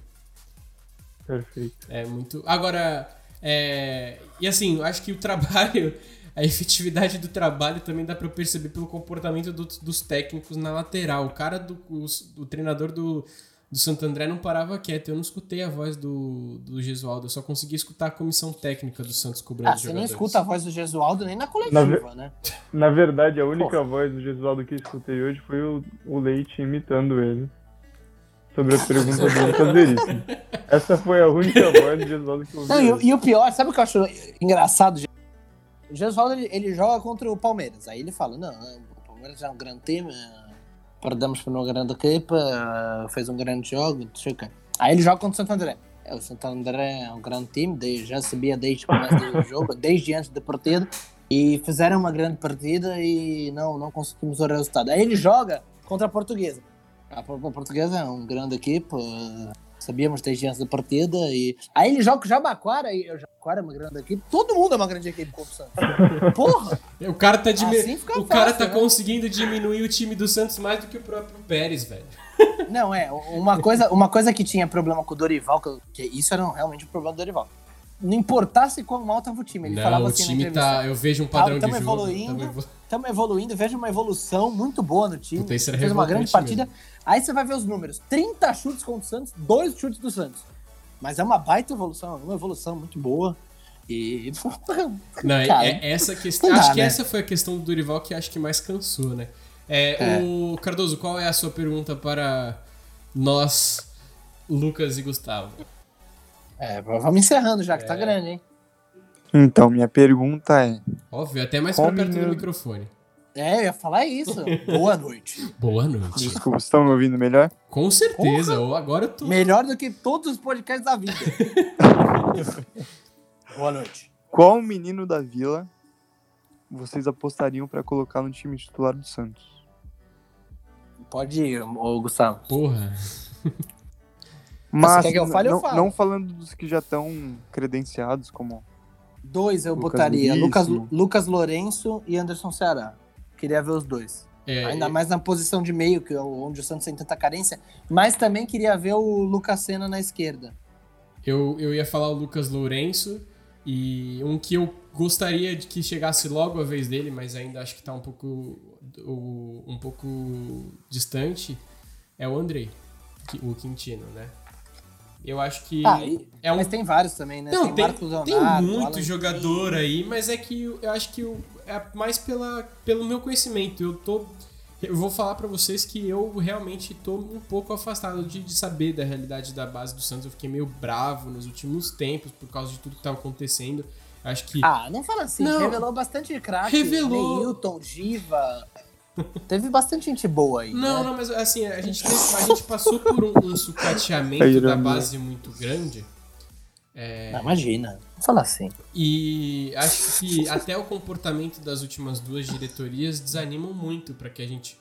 Perfeito. É muito. Agora, é... e assim, eu acho que o trabalho, a efetividade do trabalho também dá pra perceber pelo comportamento do- dos técnicos na lateral. O cara do os- o, treinador do, do Santo André não parava quieto. Eu não escutei a voz do, do Gesualdo, eu só consegui escutar a comissão técnica do Santos cobrando Ah, os você nem jogadores. escuta a voz do Gesualdo nem na coletiva, né? Na verdade, a única voz do Gesualdo que eu escutei hoje foi o, o Leite imitando ele. sobre a pergunta do. Essa foi a única voz de Gesualdo que eu Não, ouvi. e, o- e o pior, sabe o que eu acho engraçado? O Gesualdo, ele, ele joga contra o Palmeiras. Aí ele fala, não, o Palmeiras é um grande time, perdemos por uma grande equipa, fez um grande jogo, não sei o quê. Aí ele joga contra o Santo André. É, o Santo André é um grande time, desde- já sabia desde que começo do jogo, desde antes da partida, e fizeram uma grande partida e não, não conseguimos o resultado. Aí ele joga contra a Portuguesa. A, Por- a Portuguesa é uma grande equipa, sabíamos desde antes da partida, e aí ele joga com o Jabaquara, e o Jabaquara é uma grande equipe, todo mundo é uma grande equipe contra o Santos. Porra! O cara tá, dimi- Assim o cara fácil, tá né? conseguindo diminuir o time do Santos mais do que o próprio Pérez, velho. Não, é, uma coisa, uma coisa que tinha problema com o Dorival, que, eu- que isso era realmente um problema do Dorival. Não importasse quão mal tava o time, ele Não, falava o assim na time tá. Eu vejo um padrão Tamo de jogo. evoluindo. evolu- Estamos evoluindo, vejo uma evolução muito boa no time. Puta, isso fez uma grande partida. Aí você vai ver os números: 30 chutes contra o Santos, dois chutes do Santos. Mas é uma baita evolução, uma evolução muito boa. E. Não, é- Cara, é essa questão. dá, Acho que né? essa foi a questão do Dorival que acho que mais cansou, né? É, É. O Cardoso, qual é a sua pergunta para nós, Lucas e Gustavo? É, vamos encerrando já, que tá É. grande, hein? Então, minha pergunta é: Óbvio, até mais pra perto do menino- microfone. É, eu ia falar isso. Boa noite. Boa noite. desculpa, estão me ouvindo melhor? Com certeza, ou agora eu tô. Melhor do que todos os podcasts da vida. Boa noite. Qual menino da vila vocês apostariam pra colocar no time titular do Santos? Pode ir, ô Gustavo. Porra. Mas quer que eu fale, eu não, falo. não falando dos que já estão credenciados como Dois eu Lucas botaria. Lucas. Lucas Lourenço e Anderson Ceará. Queria ver os dois. É, Ainda mais na posição de meio, que é onde o Santos tem tanta carência. Mas também queria ver o Lucas Senna na esquerda. Eu, eu ia falar o Lucas Lourenço e um que eu gostaria de que chegasse logo a vez dele, mas ainda acho que tá um pouco, um pouco distante, é o Andrei, que- o Quintino, né? Eu acho que Ah, e- é um Mas tem vários também, né? Não, tem, tem Leonardo, muito Alan jogador aí, mas é que eu, acho que eu- é mais pela, pelo meu conhecimento. Eu tô. Eu vou falar pra vocês que eu realmente tô um pouco afastado de, de saber da realidade da base do Santos. Eu fiquei meio bravo nos últimos tempos por causa de tudo que tava acontecendo. Acho que. Ah, não fala assim. Não. Revelou bastante craque. Revelou. Neilton, Giva. Teve bastante gente boa aí. Não, né? não, mas assim, a gente, a gente passou por um, um sucateamento da ironia. base muito grande. Não, imagina. Não fala assim. E acho que até o comportamento das últimas duas diretorias desanimam muito pra que a gente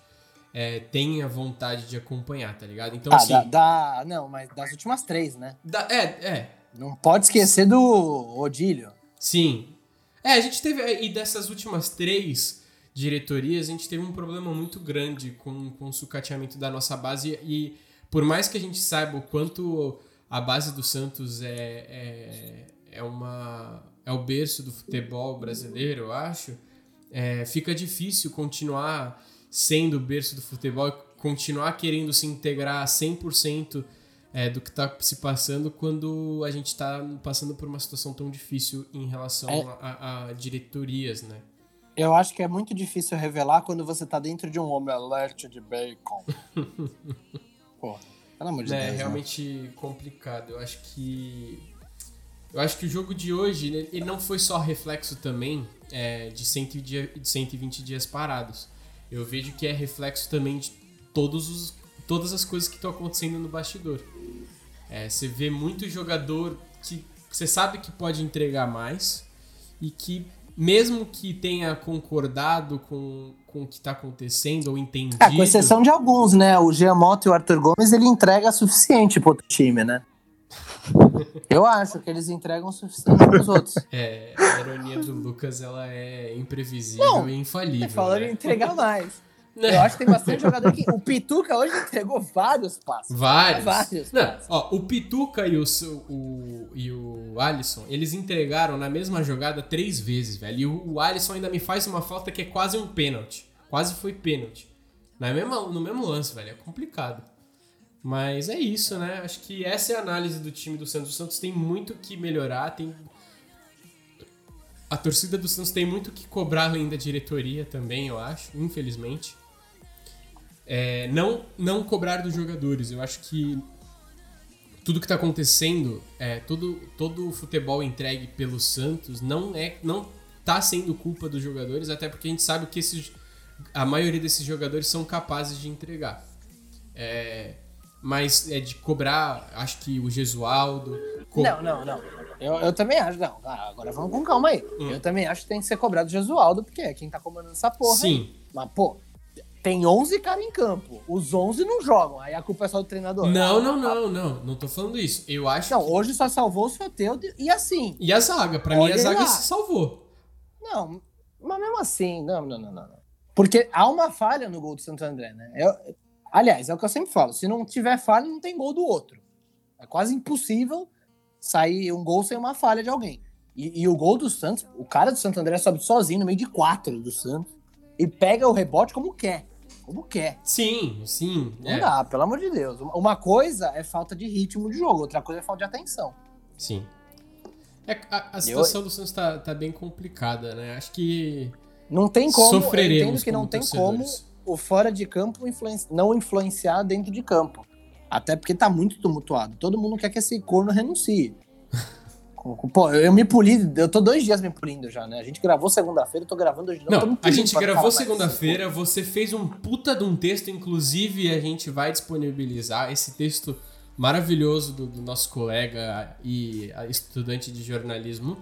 é, tenha vontade de acompanhar, tá ligado? Então, Ah, assim. da, da- Não, mas das últimas três, né? dá- é, é. Não pode esquecer do Odílio. Sim. É, a gente teve. E dessas últimas três diretorias, a gente teve um problema muito grande com, com o sucateamento da nossa base. E por mais que a gente saiba o quanto a base do Santos é, é, é uma. é o berço do futebol brasileiro, eu acho, é, fica difícil continuar sendo o berço do futebol continuar querendo se integrar 100% é, do que está se passando quando a gente está passando por uma situação tão difícil em relação É. a, a diretorias, né? Eu acho que é muito difícil revelar quando você tá dentro de um omelete de bacon. Pô, pelo amor de É Deus. né? realmente complicado. Eu acho que. Eu acho que o jogo de hoje, ele ele não foi só reflexo também é, de, 100 dia- de 120 dias parados. Eu vejo que é reflexo também de todos os, todas as coisas que estão acontecendo no bastidor. É, você vê muito jogador que você sabe que pode entregar mais e que, mesmo que tenha concordado com, com o que está acontecendo ou entendido. É, com exceção de alguns, né? O Giamotto e o Arthur Gomes, ele entrega suficiente pro outro time, né? Eu acho que eles entregam o suficiente pros outros. É, a ironia do Lucas ela é imprevisível Não, e infalível. Falando né? em entregar mais. Eu acho que tem bastante jogador que. O Pituca hoje entregou vários passos. Vários. Vários. Não, ó, o Pituca e o, o, e o Alisson, eles entregaram na mesma jogada três vezes, velho. E o, o Alisson ainda me faz uma falta que é quase um pênalti. Quase foi pênalti. Na mesma, no mesmo lance, velho. É complicado. Mas é isso, né? Acho que essa é a análise do time do Santos. O Santos tem muito que melhorar, tem. A torcida do Santos tem muito que cobrar além da diretoria também, eu acho, infelizmente. É, não, não cobrar dos jogadores. Eu acho que tudo que está acontecendo, é, todo, todo o futebol entregue pelo Santos não é não tá sendo culpa dos jogadores, até porque a gente sabe que esses, a maioria desses jogadores são capazes de entregar. É, mas é de cobrar, acho que o Gesualdo. Co... Não, não, não. Eu, eu também acho, não. Ah, agora vamos com calma aí. Hum. Eu também acho que tem que ser cobrado o Gesualdo, porque é quem tá comandando essa porra. Sim. Aí. Mas, pô, tem 11 caras em campo. Os 11 não jogam. Aí a culpa é só do treinador. Não, não, não, não. Não tô falando isso. Eu acho. Não, que... hoje só salvou o Soteudo e assim. E a zaga. Pra mim, a zaga lá. se salvou. Não, mas mesmo assim. Não, não, não, não. Porque há uma falha no gol do Santo André, né? Eu, aliás, é o que eu sempre falo. Se não tiver falha, não tem gol do outro. É quase impossível sair um gol sem uma falha de alguém. E, e o gol do Santos, o cara do Santo André sobe sozinho no meio de quatro do Santos e pega o rebote como quer como quer. Sim, sim. Não é. dá, pelo amor de Deus. Uma coisa é falta de ritmo de jogo, outra coisa é falta de atenção. Sim. É, a, a situação do Santos tá, tá bem complicada, né? Acho que. Não tem como. Sofreremos eu entendo que não tem como o fora de campo influenci... não influenciar dentro de campo. Até porque tá muito tumultuado. Todo mundo quer que esse corno renuncie. Pô, eu me poli, eu tô dois dias me polindo já, né? A gente gravou segunda-feira, eu tô gravando hoje. Não, não a gente gravou segunda-feira, você fez um puta de um texto, inclusive a gente vai disponibilizar esse texto maravilhoso do, do nosso colega e estudante de jornalismo.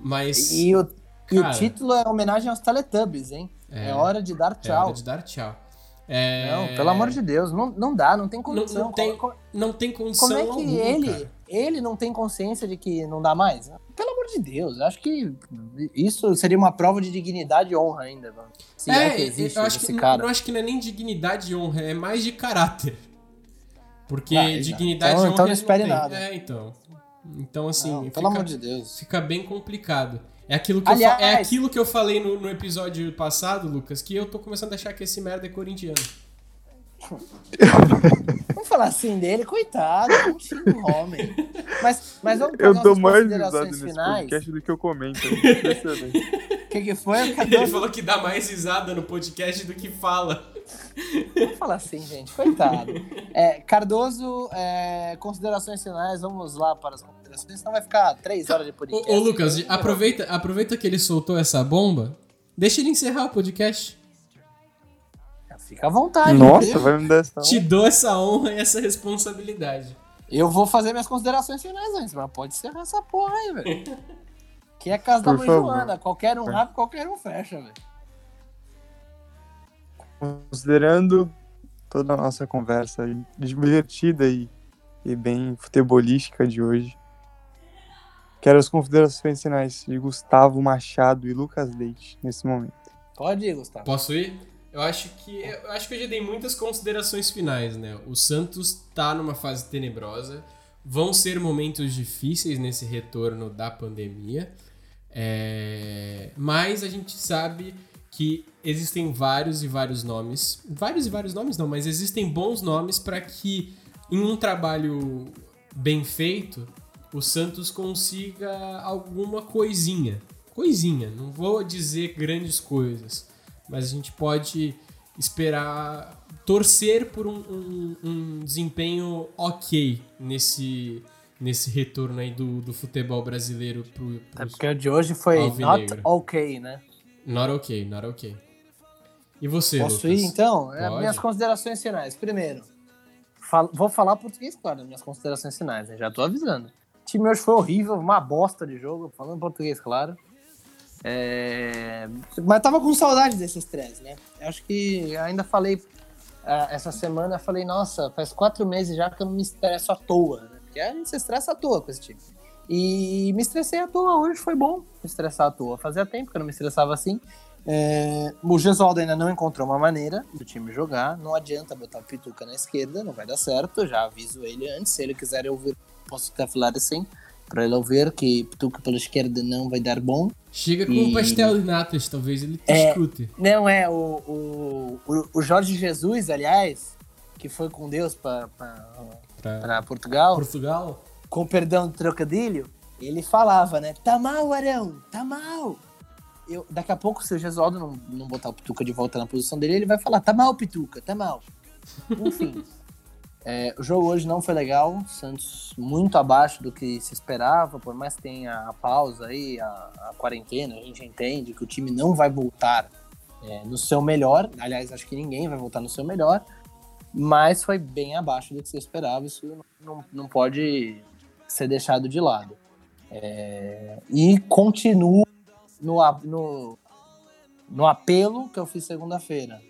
Mas. E o, cara, e o título é homenagem aos Teletubbies, hein? É, é hora de dar tchau. É hora de dar tchau. É... Não, pelo amor de Deus, não, não dá, não tem condição. Não, não tem, não tem condição. Como é que algum, ele, cara. ele não tem consciência de que não dá mais? Pelo amor de Deus, acho que isso seria uma prova de dignidade e honra ainda, mano. Se é, é que existe eu acho esse que, cara. Eu acho que não é nem dignidade e honra, é mais de caráter. Porque ah, dignidade então, e honra. Então não espere não nada. É, então. Então, assim. Não, pelo amor de Deus. Fica bem complicado. É aquilo que, Aliás, eu, é aquilo que eu falei no, no episódio passado, Lucas, que eu tô começando a achar que esse merda é corintiano. vamos falar assim dele, coitado, um homem. Mas, mas vamos Eu dou mais risada nesse finais. podcast do que eu comento. O que, que foi? Ele falou que dá mais risada no podcast do que fala. Vamos falar assim, gente, coitado. É, Cardoso, é, considerações finais, vamos lá para as considerações, senão vai ficar três horas de podcast. Ô, ô Lucas, aproveita, aproveita que ele soltou essa bomba, deixa ele encerrar o podcast. Fica à vontade. Nossa, vai me dar essa honra. Te dou essa honra e essa responsabilidade. Eu vou fazer minhas considerações finais antes, mas pode encerrar essa porra aí, velho. que é casa Por da mãe favor. Joana. Qualquer um abre, qualquer um fecha, velho. Considerando toda a nossa conversa divertida e, e bem futebolística de hoje, quero as considerações finais de Gustavo Machado e Lucas Leite nesse momento. Pode ir, Gustavo. Posso ir? Eu acho que eu acho que eu já dei muitas considerações finais, né? O Santos tá numa fase tenebrosa. Vão ser momentos difíceis nesse retorno da pandemia. É... Mas a gente sabe que existem vários e vários nomes. Vários e vários nomes não, mas existem bons nomes para que em um trabalho bem feito o Santos consiga alguma coisinha. Coisinha, não vou dizer grandes coisas mas a gente pode esperar torcer por um, um, um desempenho ok nesse nesse retorno aí do, do futebol brasileiro pro, pro É porque o de hoje foi not ok, né? Not ok, not ok. E você, Posso Lucas? ir, então? É, minhas considerações finais. Primeiro, falo, vou falar português, claro, minhas considerações finais, né? Já tô avisando. O time hoje foi horrível, uma bosta de jogo, falando português, claro. É... Mas tava com saudade desse estresse, né? Acho que ainda falei uh, essa semana, falei, nossa, faz quatro meses já que eu não me estresso à toa, né? Porque a gente se estressa à toa com esse time. E me estressei à toa, hoje foi bom me estressar à toa. Fazia tempo que eu não me estressava assim. É... O Gesualdo ainda não encontrou uma maneira do time jogar. Não adianta botar o Pituca na esquerda, não vai dar certo. Já aviso ele antes. Se ele quiser ouvir, posso até falar assim para ele ouvir que Pituca pela esquerda não vai dar bom. Chega com e... um pastel de natas, talvez ele te é, escute. Não, é, o, o, o Jorge Jesus, aliás, que foi com Deus para Portugal. Eu, daqui a pouco, se o Gesualdo não, não botar o Pituca de volta na posição dele, ele vai falar: tá mal, Pituca, tá mal. Enfim. é, o jogo hoje não foi legal. Santos muito abaixo do que se esperava, por mais que tenha a pausa aí, a, a quarentena, a gente entende que o time não vai voltar é, no seu melhor. Aliás, acho que ninguém vai voltar no seu melhor. Mas foi bem abaixo do que se esperava. Isso não, não pode ser deixado de lado. É, e continuo no, no, no apelo que eu fiz segunda-feira.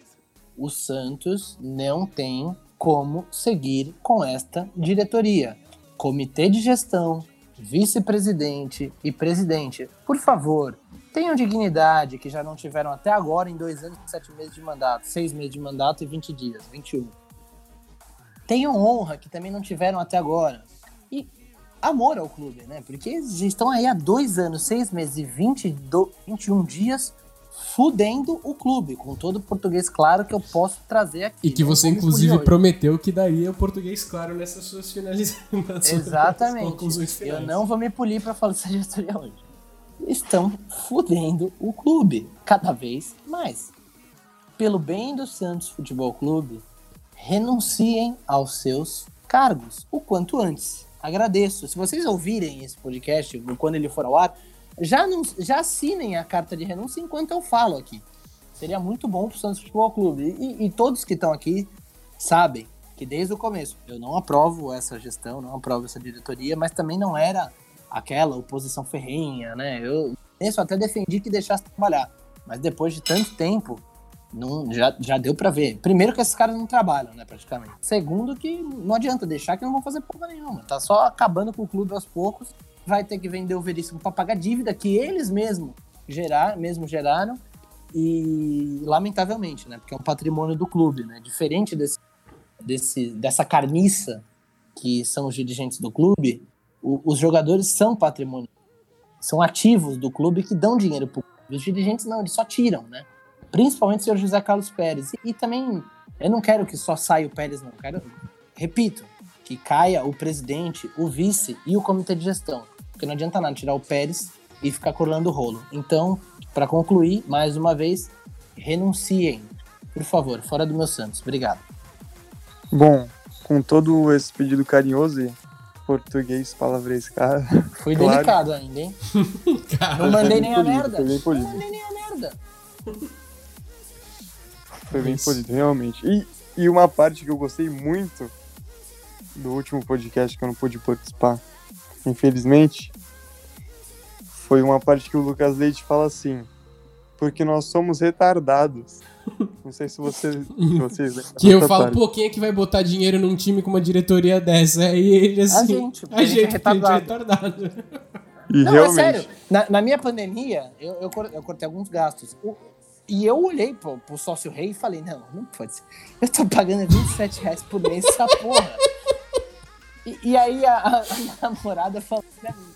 O Santos não tem como seguir com esta diretoria. Comitê de gestão, vice-presidente e presidente, por favor, tenham dignidade que já não tiveram até agora em dois anos e sete meses de mandato, seis meses de mandato e 20 dias, 21. Tenham honra que também não tiveram até agora. Amor ao clube, né? Porque eles estão aí há dois anos, seis meses e 20, do, 21 dias fudendo o clube, com todo o português claro que eu posso trazer aqui. E que você, inclusive, prometeu que daria o português claro nessas suas finalizações. Exatamente. Eu não vou me polir para falar dessa diretoria hoje. Estão fudendo o clube cada vez mais. Pelo bem do Santos Futebol Clube, renunciem aos seus cargos o quanto antes agradeço. Se vocês ouvirem esse podcast, quando ele for ao ar, já, não, já assinem a carta de renúncia enquanto eu falo aqui. Seria muito bom para o Santos Futebol Clube. E, e todos que estão aqui sabem que desde o começo eu não aprovo essa gestão, não aprovo essa diretoria, mas também não era aquela oposição ferrenha, né? Eu isso até defendi que deixasse trabalhar, mas depois de tanto tempo não, já, já deu para ver. Primeiro que esses caras não trabalham, né, praticamente. Segundo que não adianta deixar que não vão fazer porra nenhuma. Tá só acabando com o clube aos poucos. Vai ter que vender o Veríssimo para pagar dívida que eles mesmos gerar, mesmo geraram. E lamentavelmente, né, porque é um patrimônio do clube, né? Diferente desse, desse, dessa carniça que são os dirigentes do clube, o, os jogadores são patrimônio, são ativos do clube que dão dinheiro pro clube. Os dirigentes não, eles só tiram, né? Principalmente o senhor José Carlos Pérez. E, e, também, eu não quero que só saia o Pérez, não. quero, repito, que caia o presidente, o vice e o comitê de gestão. Porque não adianta nada tirar o Pérez e ficar colando o rolo. Então, para concluir, mais uma vez, renunciem, por favor, fora do meu Santos. Obrigado. Bom, com todo esse pedido carinhoso e português palavrescado. Fui claro. delicado ainda, hein? não mandei nem a merda. Não mandei nem a merda. Foi bem polido, realmente. E, e uma parte que eu gostei muito do último podcast que eu não pude participar, infelizmente, foi uma parte que o Lucas Leite fala assim: porque nós somos retardados. Não sei se vocês, se vocês lembram. Que eu falo, parte. pô, quem é que vai botar dinheiro num time com uma diretoria dessa? Aí ele assim. A gente, a, a gente, é retardado. É retardado. E não, realmente... é sério. Na, na minha pandemia, eu, eu, eu cortei alguns gastos. O, e eu olhei pro, pro sócio rei e falei, não, não pode ser. Eu tô pagando 27 reais por mês essa porra. E, e aí a, a, minha namorada falou pra mim,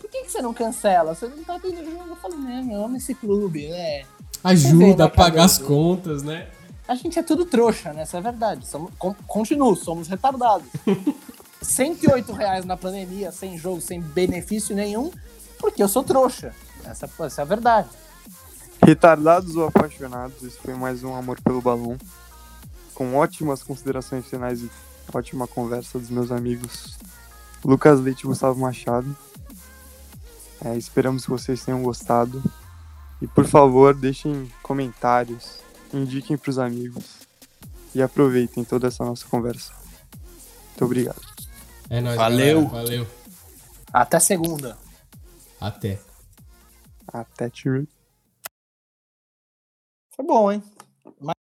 por que, que você não cancela? Você não tá tendo jogo? Eu falei, não, eu amo esse clube, né? Ajuda a pagar as contas, né? A gente é tudo trouxa, né? Essa é a verdade. Somos, continuo, somos retardados. 108 reais na pandemia, sem jogo, sem benefício nenhum, porque eu sou trouxa. Essa, essa é a verdade. Retardados ou apaixonados, esse foi mais um Amor pelo Balão. Com ótimas considerações finais e ótima conversa dos meus amigos Lucas Leite e Gustavo Machado. É, esperamos que vocês tenham gostado. E por favor, deixem comentários, indiquem para os amigos e aproveitem toda essa nossa conversa. Muito obrigado. É nóis, Valeu. Galera. Valeu. Até segunda. Até. Até, tio. Foi bom, hein?